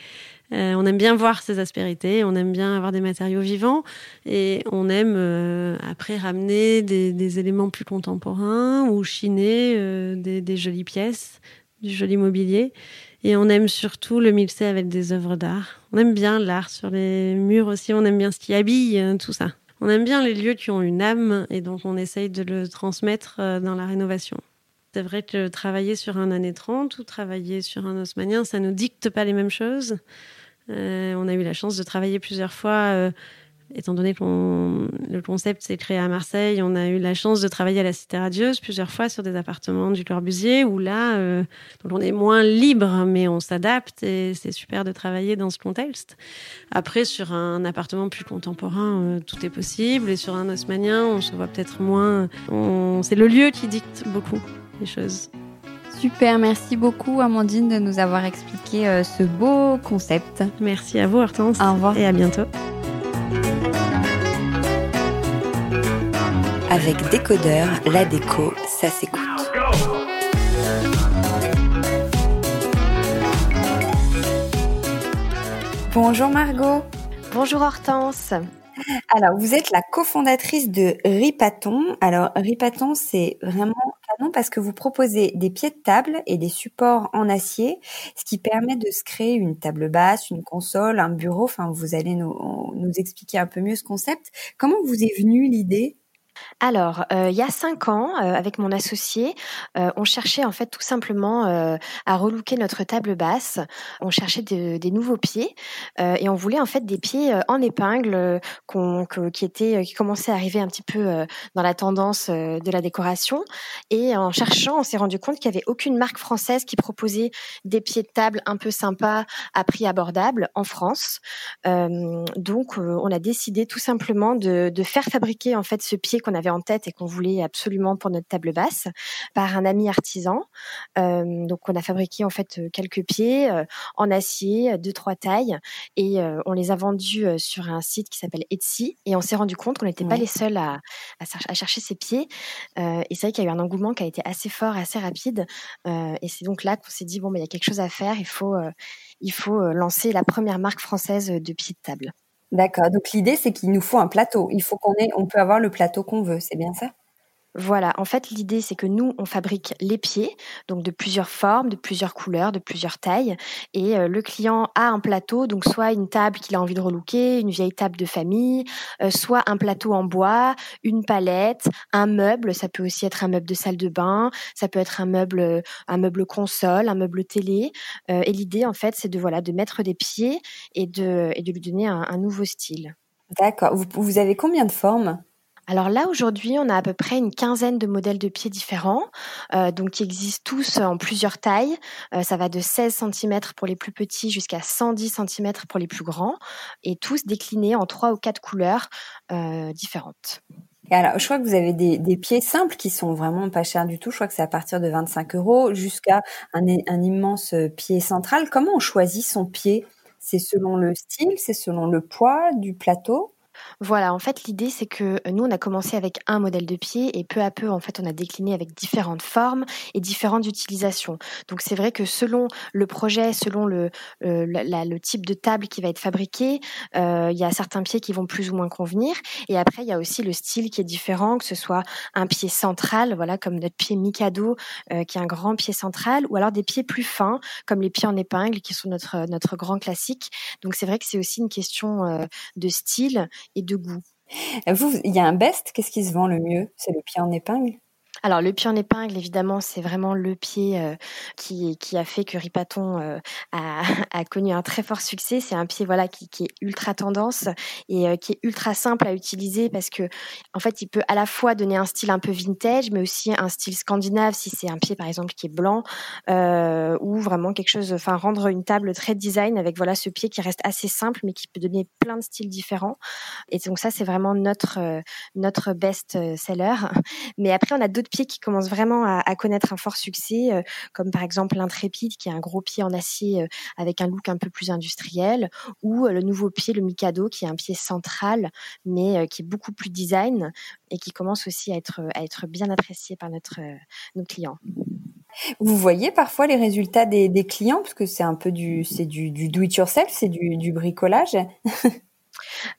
Euh, on aime bien voir ces aspérités, on aime bien avoir des matériaux vivants et on aime euh, après ramener des, éléments plus contemporains ou chiner euh, des, jolies pièces. du joli mobilier. Et on aime surtout le mixer avec des œuvres d'art. On aime bien l'art sur les murs aussi, on aime bien ce qui habille, euh, tout ça. On aime bien les lieux qui ont une âme et donc on essaye de le transmettre dans la rénovation. C'est vrai que travailler sur un année 30 ou travailler sur un haussmanien, ça ne dicte pas les mêmes choses. Euh, on a eu la chance de travailler plusieurs fois étant donné que le concept s'est créé à Marseille, on a eu la chance de travailler à la Cité Radieuse plusieurs fois sur des appartements du Corbusier, où là, euh, on est moins libre, mais on s'adapte et c'est super de travailler dans ce contexte. Après, sur un appartement plus contemporain, euh, tout est possible, et sur un haussmanien, on se voit peut-être moins. C'est le lieu qui dicte beaucoup les choses. Super, merci beaucoup Amandine de nous avoir expliqué euh, ce beau concept. Merci à vous Hortense. Au revoir. Et à bientôt. Avec Décodeur, la déco, ça s'écoute. Bonjour Margot. Bonjour Hortense. Alors, vous êtes la cofondatrice de Ripaton. Alors, Ripaton, c'est vraiment canon parce que vous proposez des pieds de table et des supports en acier, ce qui permet de se créer une table basse, une console, un bureau. Enfin, vous allez nous, nous expliquer un peu mieux ce concept. Comment vous est venue l'idée? Alors, euh, il y a cinq ans, euh, avec mon associé, euh, on cherchait en fait tout simplement à relooker notre table basse. On cherchait des nouveaux pieds et on voulait en fait des pieds en épingle qui étaient, qui commençaient à arriver un petit peu dans la tendance de la décoration. Et en cherchant, on s'est rendu compte qu'il n'y avait aucune marque française qui proposait des pieds de table un peu sympas à prix abordable en France. donc, on a décidé tout simplement de faire fabriquer en fait ce pied qu'on avait en tête et qu'on voulait absolument pour notre table basse par un ami artisan. Euh, donc on a fabriqué en fait euh, quelques pieds euh, en acier, deux trois tailles. Et on les a vendus sur un site qui s'appelle Etsy. Et on s'est rendu compte qu'on n'était pas les seuls à, à, chercher ces pieds. Et c'est vrai qu'il y a eu un engouement qui a été assez fort, assez rapide. Et c'est donc là qu'on s'est dit bon mais il y a quelque chose à faire, il faut il faut lancer la première marque française de pieds de table. D'accord. Donc l'idée, c'est qu'il nous faut un plateau. Il faut qu'on ait, on peut avoir le plateau qu'on veut. C'est bien ça? Voilà, en fait, l'idée, c'est que nous, on fabrique les pieds, donc de plusieurs formes, de plusieurs couleurs, de plusieurs tailles. Et euh, le client a un plateau, donc soit une table qu'il a envie de relooker, une vieille table de famille, euh, soit un plateau en bois, une palette, un meuble. Ça peut aussi être un meuble de salle de bain, ça peut être un meuble, un meuble console, un meuble télé. Euh, et l'idée, en fait, c'est de voilà, de mettre des pieds et de, lui donner un, nouveau style. D'accord. Vous avez combien de formes? Alors là, aujourd'hui, on a à peu près une quinzaine de modèles de pieds différents, euh, donc qui existent tous en plusieurs tailles. Euh, ça va de 16 cm pour les plus petits jusqu'à 110 cm pour les plus grands, et tous déclinés en trois ou quatre couleurs euh, différentes. alors, je crois que vous avez des, pieds simples qui sont vraiment pas chers du tout. Je crois que c'est à partir de 25 euros jusqu'à un immense pied central. Comment on choisit son pied? C'est selon le style, c'est selon le poids du plateau? Voilà, en fait, l'idée, c'est que nous, on a commencé avec un modèle de pied et peu à peu, en fait, on a décliné avec différentes formes et différentes utilisations. Donc, c'est vrai que selon le projet, selon le, euh, type de table qui va être fabriqué, euh, il y a certains pieds qui vont plus ou moins convenir. Et après, il y a aussi le style qui est différent, que ce soit un pied central, voilà, comme notre pied Mikado, euh, qui est un grand pied central, ou alors des pieds plus fins, comme les pieds en épingle, qui sont notre, notre grand classique. Donc, c'est vrai que c'est aussi une question de style et de goût. Vous, il y a un best, qu'est-ce qui se vend le mieux? C'est le pied en épingle? Alors le pied en épingle, évidemment, c'est vraiment le pied euh, qui, qui, a fait que Ripaton euh, a, a, connu un très fort succès. C'est un pied voilà qui, qui, est ultra tendance et euh, qui est ultra simple à utiliser parce que en fait, il peut à la fois donner un style un peu vintage, mais aussi un style scandinave si c'est un pied par exemple qui est blanc ou vraiment quelque chose, enfin rendre une table très design avec voilà ce pied qui reste assez simple mais qui peut donner plein de styles différents. Et donc ça, c'est vraiment notre notre best seller. Mais après, on a d'autres qui commencent vraiment à, connaître un fort succès, euh, comme par exemple l'intrépide, qui est un gros pied en acier euh, avec un look un peu plus industriel, ou euh, le nouveau pied, le Mikado, qui est un pied central, mais qui est beaucoup plus design et qui commence aussi à être, à être bien apprécié par notre, nos clients. Vous voyez parfois les résultats des, clients, parce que c'est un peu du, c'est du, do it yourself, c'est du bricolage?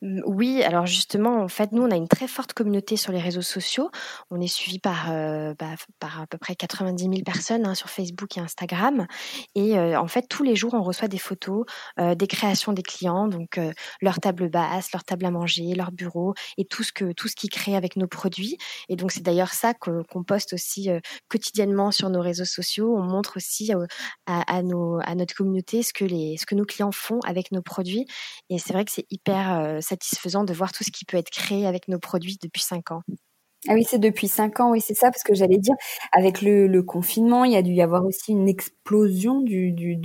Mmh, oui, alors justement, en fait, nous, on a une très forte communauté sur les réseaux sociaux. On est suivi par, euh, bah, par à peu près 90 000 personnes hein, sur Facebook et Instagram. Et euh, en fait, tous les jours, on reçoit des photos euh, des créations des clients, donc leur table basse, leur table à manger, leur bureau et tout ce que tout qu'ils créent avec nos produits. Et donc, c'est d'ailleurs ça qu'on poste aussi quotidiennement sur nos réseaux sociaux. On montre aussi à, à, nos, à notre communauté ce que les ce que nos clients font avec nos produits. Et c'est vrai que c'est hyper euh, satisfaisant de voir tout ce qui peut être créé avec nos produits depuis cinq ans. Ah oui, c'est depuis cinq ans, oui, c'est ça, parce que j'allais dire, avec le, confinement, il y a dû y avoir aussi une explosion du, du,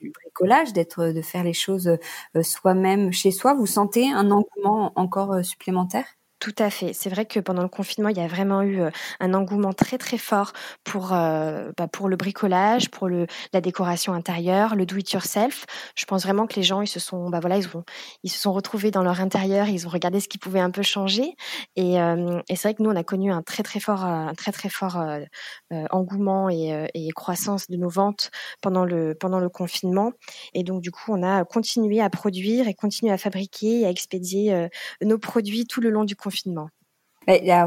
bricolage, d'être, de faire les choses euh, soi-même chez soi. Vous sentez un engouement encore euh, supplémentaire? Tout à fait. C'est vrai que pendant le confinement, il y a vraiment eu un engouement très très fort pour bah, pour le bricolage, pour le la décoration intérieure, le do it yourself. Je pense vraiment que les gens ils se sont bah voilà ils ils se sont retrouvés dans leur intérieur, ils ont regardé ce qui pouvait un peu changer et, et c'est vrai que nous on a connu un très très fort un très très fort engouement et, et croissance de nos ventes pendant le pendant le confinement et donc du coup on a continué à produire et continué à fabriquer et à expédier nos produits tout le long du confinement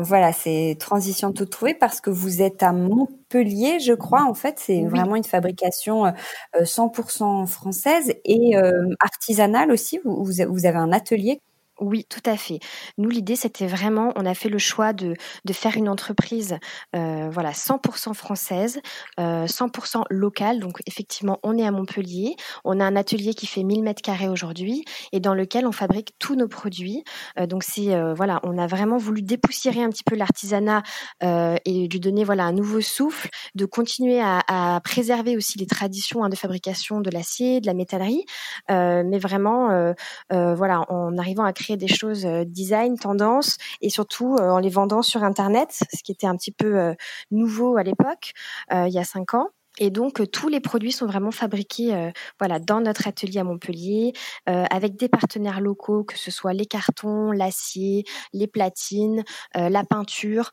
voilà, c'est transition toute trouvée parce que vous êtes à Montpellier, je crois. En fait, c'est vraiment une fabrication 100% euh, française et euh, artisanale aussi. vous avez un atelier oui, tout à fait. Nous, l'idée, c'était vraiment, on a fait le choix de, de faire une entreprise, euh, voilà, 100% française, euh, 100% locale. Donc, effectivement, on est à Montpellier. On a un atelier qui fait 1000 mètres carrés aujourd'hui et dans lequel on fabrique tous nos produits. Euh, donc, c'est, euh, voilà, on a vraiment voulu dépoussiérer un petit peu l'artisanat euh, et lui donner, voilà, un nouveau souffle, de continuer à, préserver aussi les traditions hein, de fabrication de l'acier, de la métallerie, euh, mais vraiment, voilà, en arrivant à créer des choses euh, design, tendance, et surtout euh, en les vendant sur Internet, ce qui était un petit peu euh, nouveau à l'époque, il y a cinq ans. Et donc tous les produits sont vraiment fabriqués, voilà, dans notre atelier à Montpellier, avec des partenaires locaux, que ce soit les cartons, l'acier, les platines, la peinture,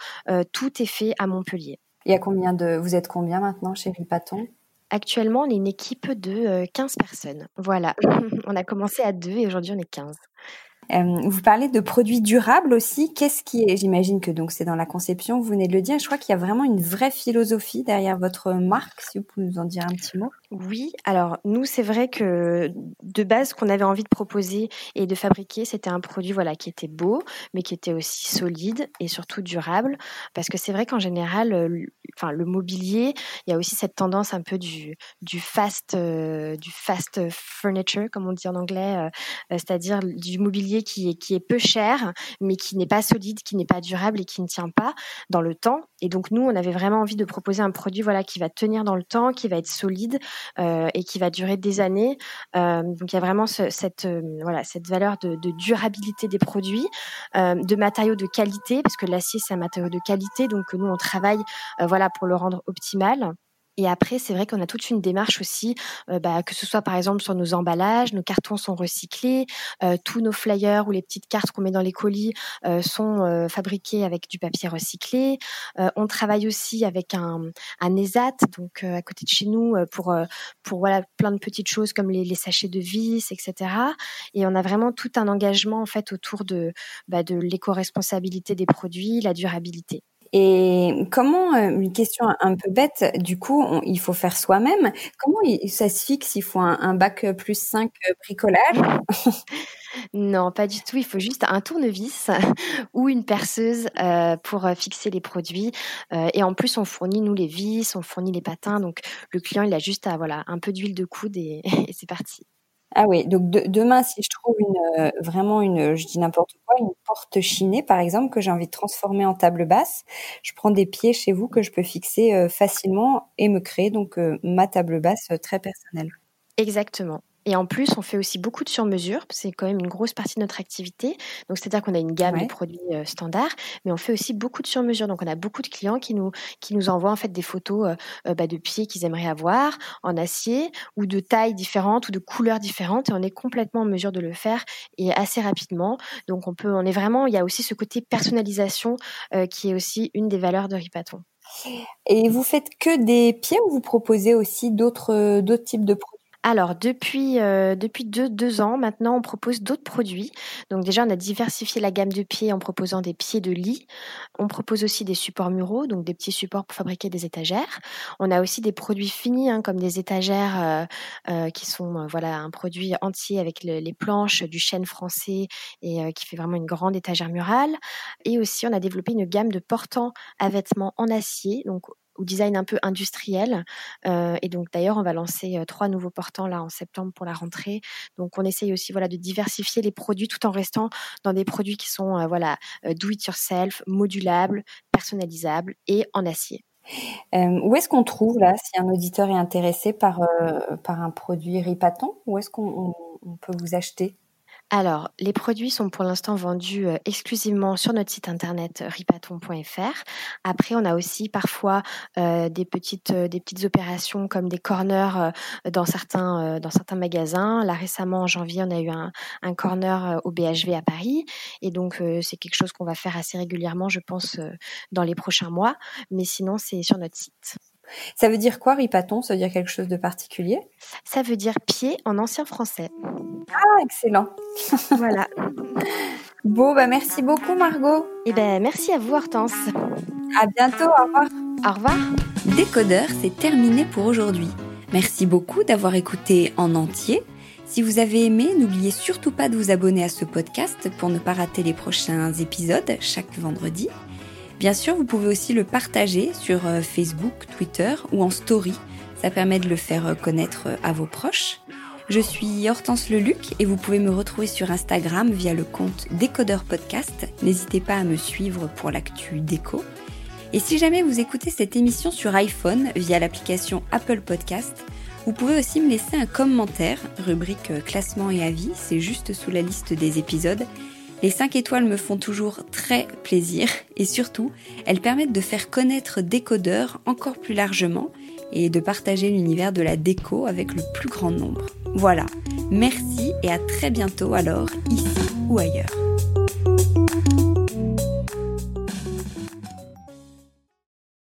tout est fait à Montpellier. Il y a combien de, vous êtes combien maintenant chez Ripaton Actuellement, on est une équipe de 15 personnes. Voilà, on a commencé à deux et aujourd'hui on est 15. Euh, vous parlez de produits durables aussi. Qu'est-ce qui est J'imagine que donc c'est dans la conception. Vous venez de le dire. Je crois qu'il y a vraiment une vraie philosophie derrière votre marque. Si vous pouvez nous en dire un petit mot. Oui. Alors nous, c'est vrai que de base, ce qu'on avait envie de proposer et de fabriquer, c'était un produit voilà qui était beau, mais qui était aussi solide et surtout durable. Parce que c'est vrai qu'en général, le, enfin le mobilier, il y a aussi cette tendance un peu du du fast euh, du fast furniture, comme on dit en anglais, euh, c'est-à-dire du mobilier qui est, qui est peu cher, mais qui n'est pas solide, qui n'est pas durable et qui ne tient pas dans le temps. Et donc nous, on avait vraiment envie de proposer un produit voilà qui va tenir dans le temps, qui va être solide et qui va durer des années. Euh, donc il y a vraiment cette euh, voilà cette valeur de, de durabilité des produits, euh, de matériaux de qualité parce que l'acier c'est un matériau de qualité, donc nous on travaille euh, voilà pour le rendre optimal. Et après, c'est vrai qu'on a toute une démarche aussi, euh, bah, que ce soit par exemple sur nos emballages, nos cartons sont recyclés, euh, tous nos flyers ou les petites cartes qu'on met dans les colis euh, sont fabriqués avec du papier recyclé. On travaille aussi avec un, un ESAT, donc à côté de chez nous, pour pour voilà plein de petites choses comme les, les, sachets de vis, etc. Et on a vraiment tout un engagement en fait autour de bah, de l'éco-responsabilité des produits, la durabilité. Et comment, euh, une question un peu bête, du coup, il faut faire soi-même. Comment ça se fixe Il faut un, bac plus 5 euh, bricolage? Non, pas du tout. Il faut juste un tournevis ou une perceuse euh, pour fixer les produits. et en plus, on fournit nous les vis, on fournit les patins. Donc le client, il a juste voilà un peu d'huile de coude et c'est parti. Ah oui, donc demain, si je trouve une euh, vraiment une, je dis n'importe quoi, une porte chinée par exemple que j'ai envie de transformer en table basse, je prends des pieds chez vous que je peux fixer euh, facilement et me créer donc euh, ma table basse très personnelle. Exactement. Et en plus, on fait aussi beaucoup de sur-mesure. C'est quand même une grosse partie de notre activité. Donc, c'est-à-dire qu'on a une gamme de produits euh, standards, mais on fait aussi beaucoup de sur-mesure. Donc, on a beaucoup de clients qui nous qui nous envoient en fait des photos euh, euh, bah, de pieds qu'ils aimeraient avoir en acier ou de tailles différentes ou de couleurs différentes. Et on est complètement en mesure de le faire et assez rapidement. Donc, on peut, on est vraiment. Il y a aussi ce côté personnalisation qui est aussi une des valeurs de Ripaton. Et vous faites que des pieds ou vous proposez aussi d'autres d'autres types de produits? Alors, depuis, euh, deux, ans, maintenant, on propose d'autres produits. Donc déjà, on a diversifié la gamme de pieds en proposant des pieds de lit. On propose aussi des supports muraux, donc des petits supports pour fabriquer des étagères. On a aussi des produits finis, hein, comme des étagères euh, euh, qui sont voilà un produit entier avec les planches du chêne français et qui fait vraiment une grande étagère murale. Et aussi, on a développé une gamme de portants à vêtements en acier, au design un peu industriel. Euh, et donc d'ailleurs, on va lancer euh, trois nouveaux portants là en septembre pour la rentrée. Donc on essaye aussi voilà de diversifier les produits tout en restant dans des produits qui sont euh, voilà do it yourself, modulables, personnalisables et en acier. où est-ce qu'on trouve là, si un auditeur est intéressé par, par un produit Ripaton, où est-ce qu'on peut vous acheter? Alors, les produits sont pour l'instant vendus euh, exclusivement sur notre site internet euh, ripaton.fr. Après, on a aussi parfois euh, des petites des petites opérations comme des corners dans certains dans certains magasins. Là récemment en janvier, on a eu un, un corner au BHV à Paris et donc c'est quelque chose qu'on va faire assez régulièrement, je pense, dans les prochains mois. Mais sinon, c'est sur notre site. Ça veut dire quoi, ripaton? Ça veut dire quelque chose de particulier? Ça veut dire pied en ancien français. Ah, excellent. voilà. Bon, bah merci beaucoup, Margot. Et eh ben, merci à vous, Hortense. À bientôt, au revoir. Au revoir. Décodeur, c'est terminé pour aujourd'hui. Merci beaucoup d'avoir écouté en entier. Si vous avez aimé, n'oubliez surtout pas de vous abonner à ce podcast pour ne pas rater les prochains épisodes chaque vendredi. Bien sûr, vous pouvez aussi le partager sur euh, Facebook, Twitter ou en story. Ça permet de le faire euh, connaître euh, à vos proches. Je suis Hortense Leluc et vous pouvez me retrouver sur Instagram via le compte Décodeur Podcast. N'hésitez pas à me suivre pour l'actu déco. Et si jamais vous écoutez cette émission sur iPhone via l'application Apple Podcast, vous pouvez aussi me laisser un commentaire, rubrique classement et avis, c'est juste sous la liste des épisodes, les 5 étoiles me font toujours très plaisir et surtout, elles permettent de faire connaître Décodeur encore plus largement et de partager l'univers de la déco avec le plus grand nombre. Voilà, merci et à très bientôt alors, ici ou ailleurs.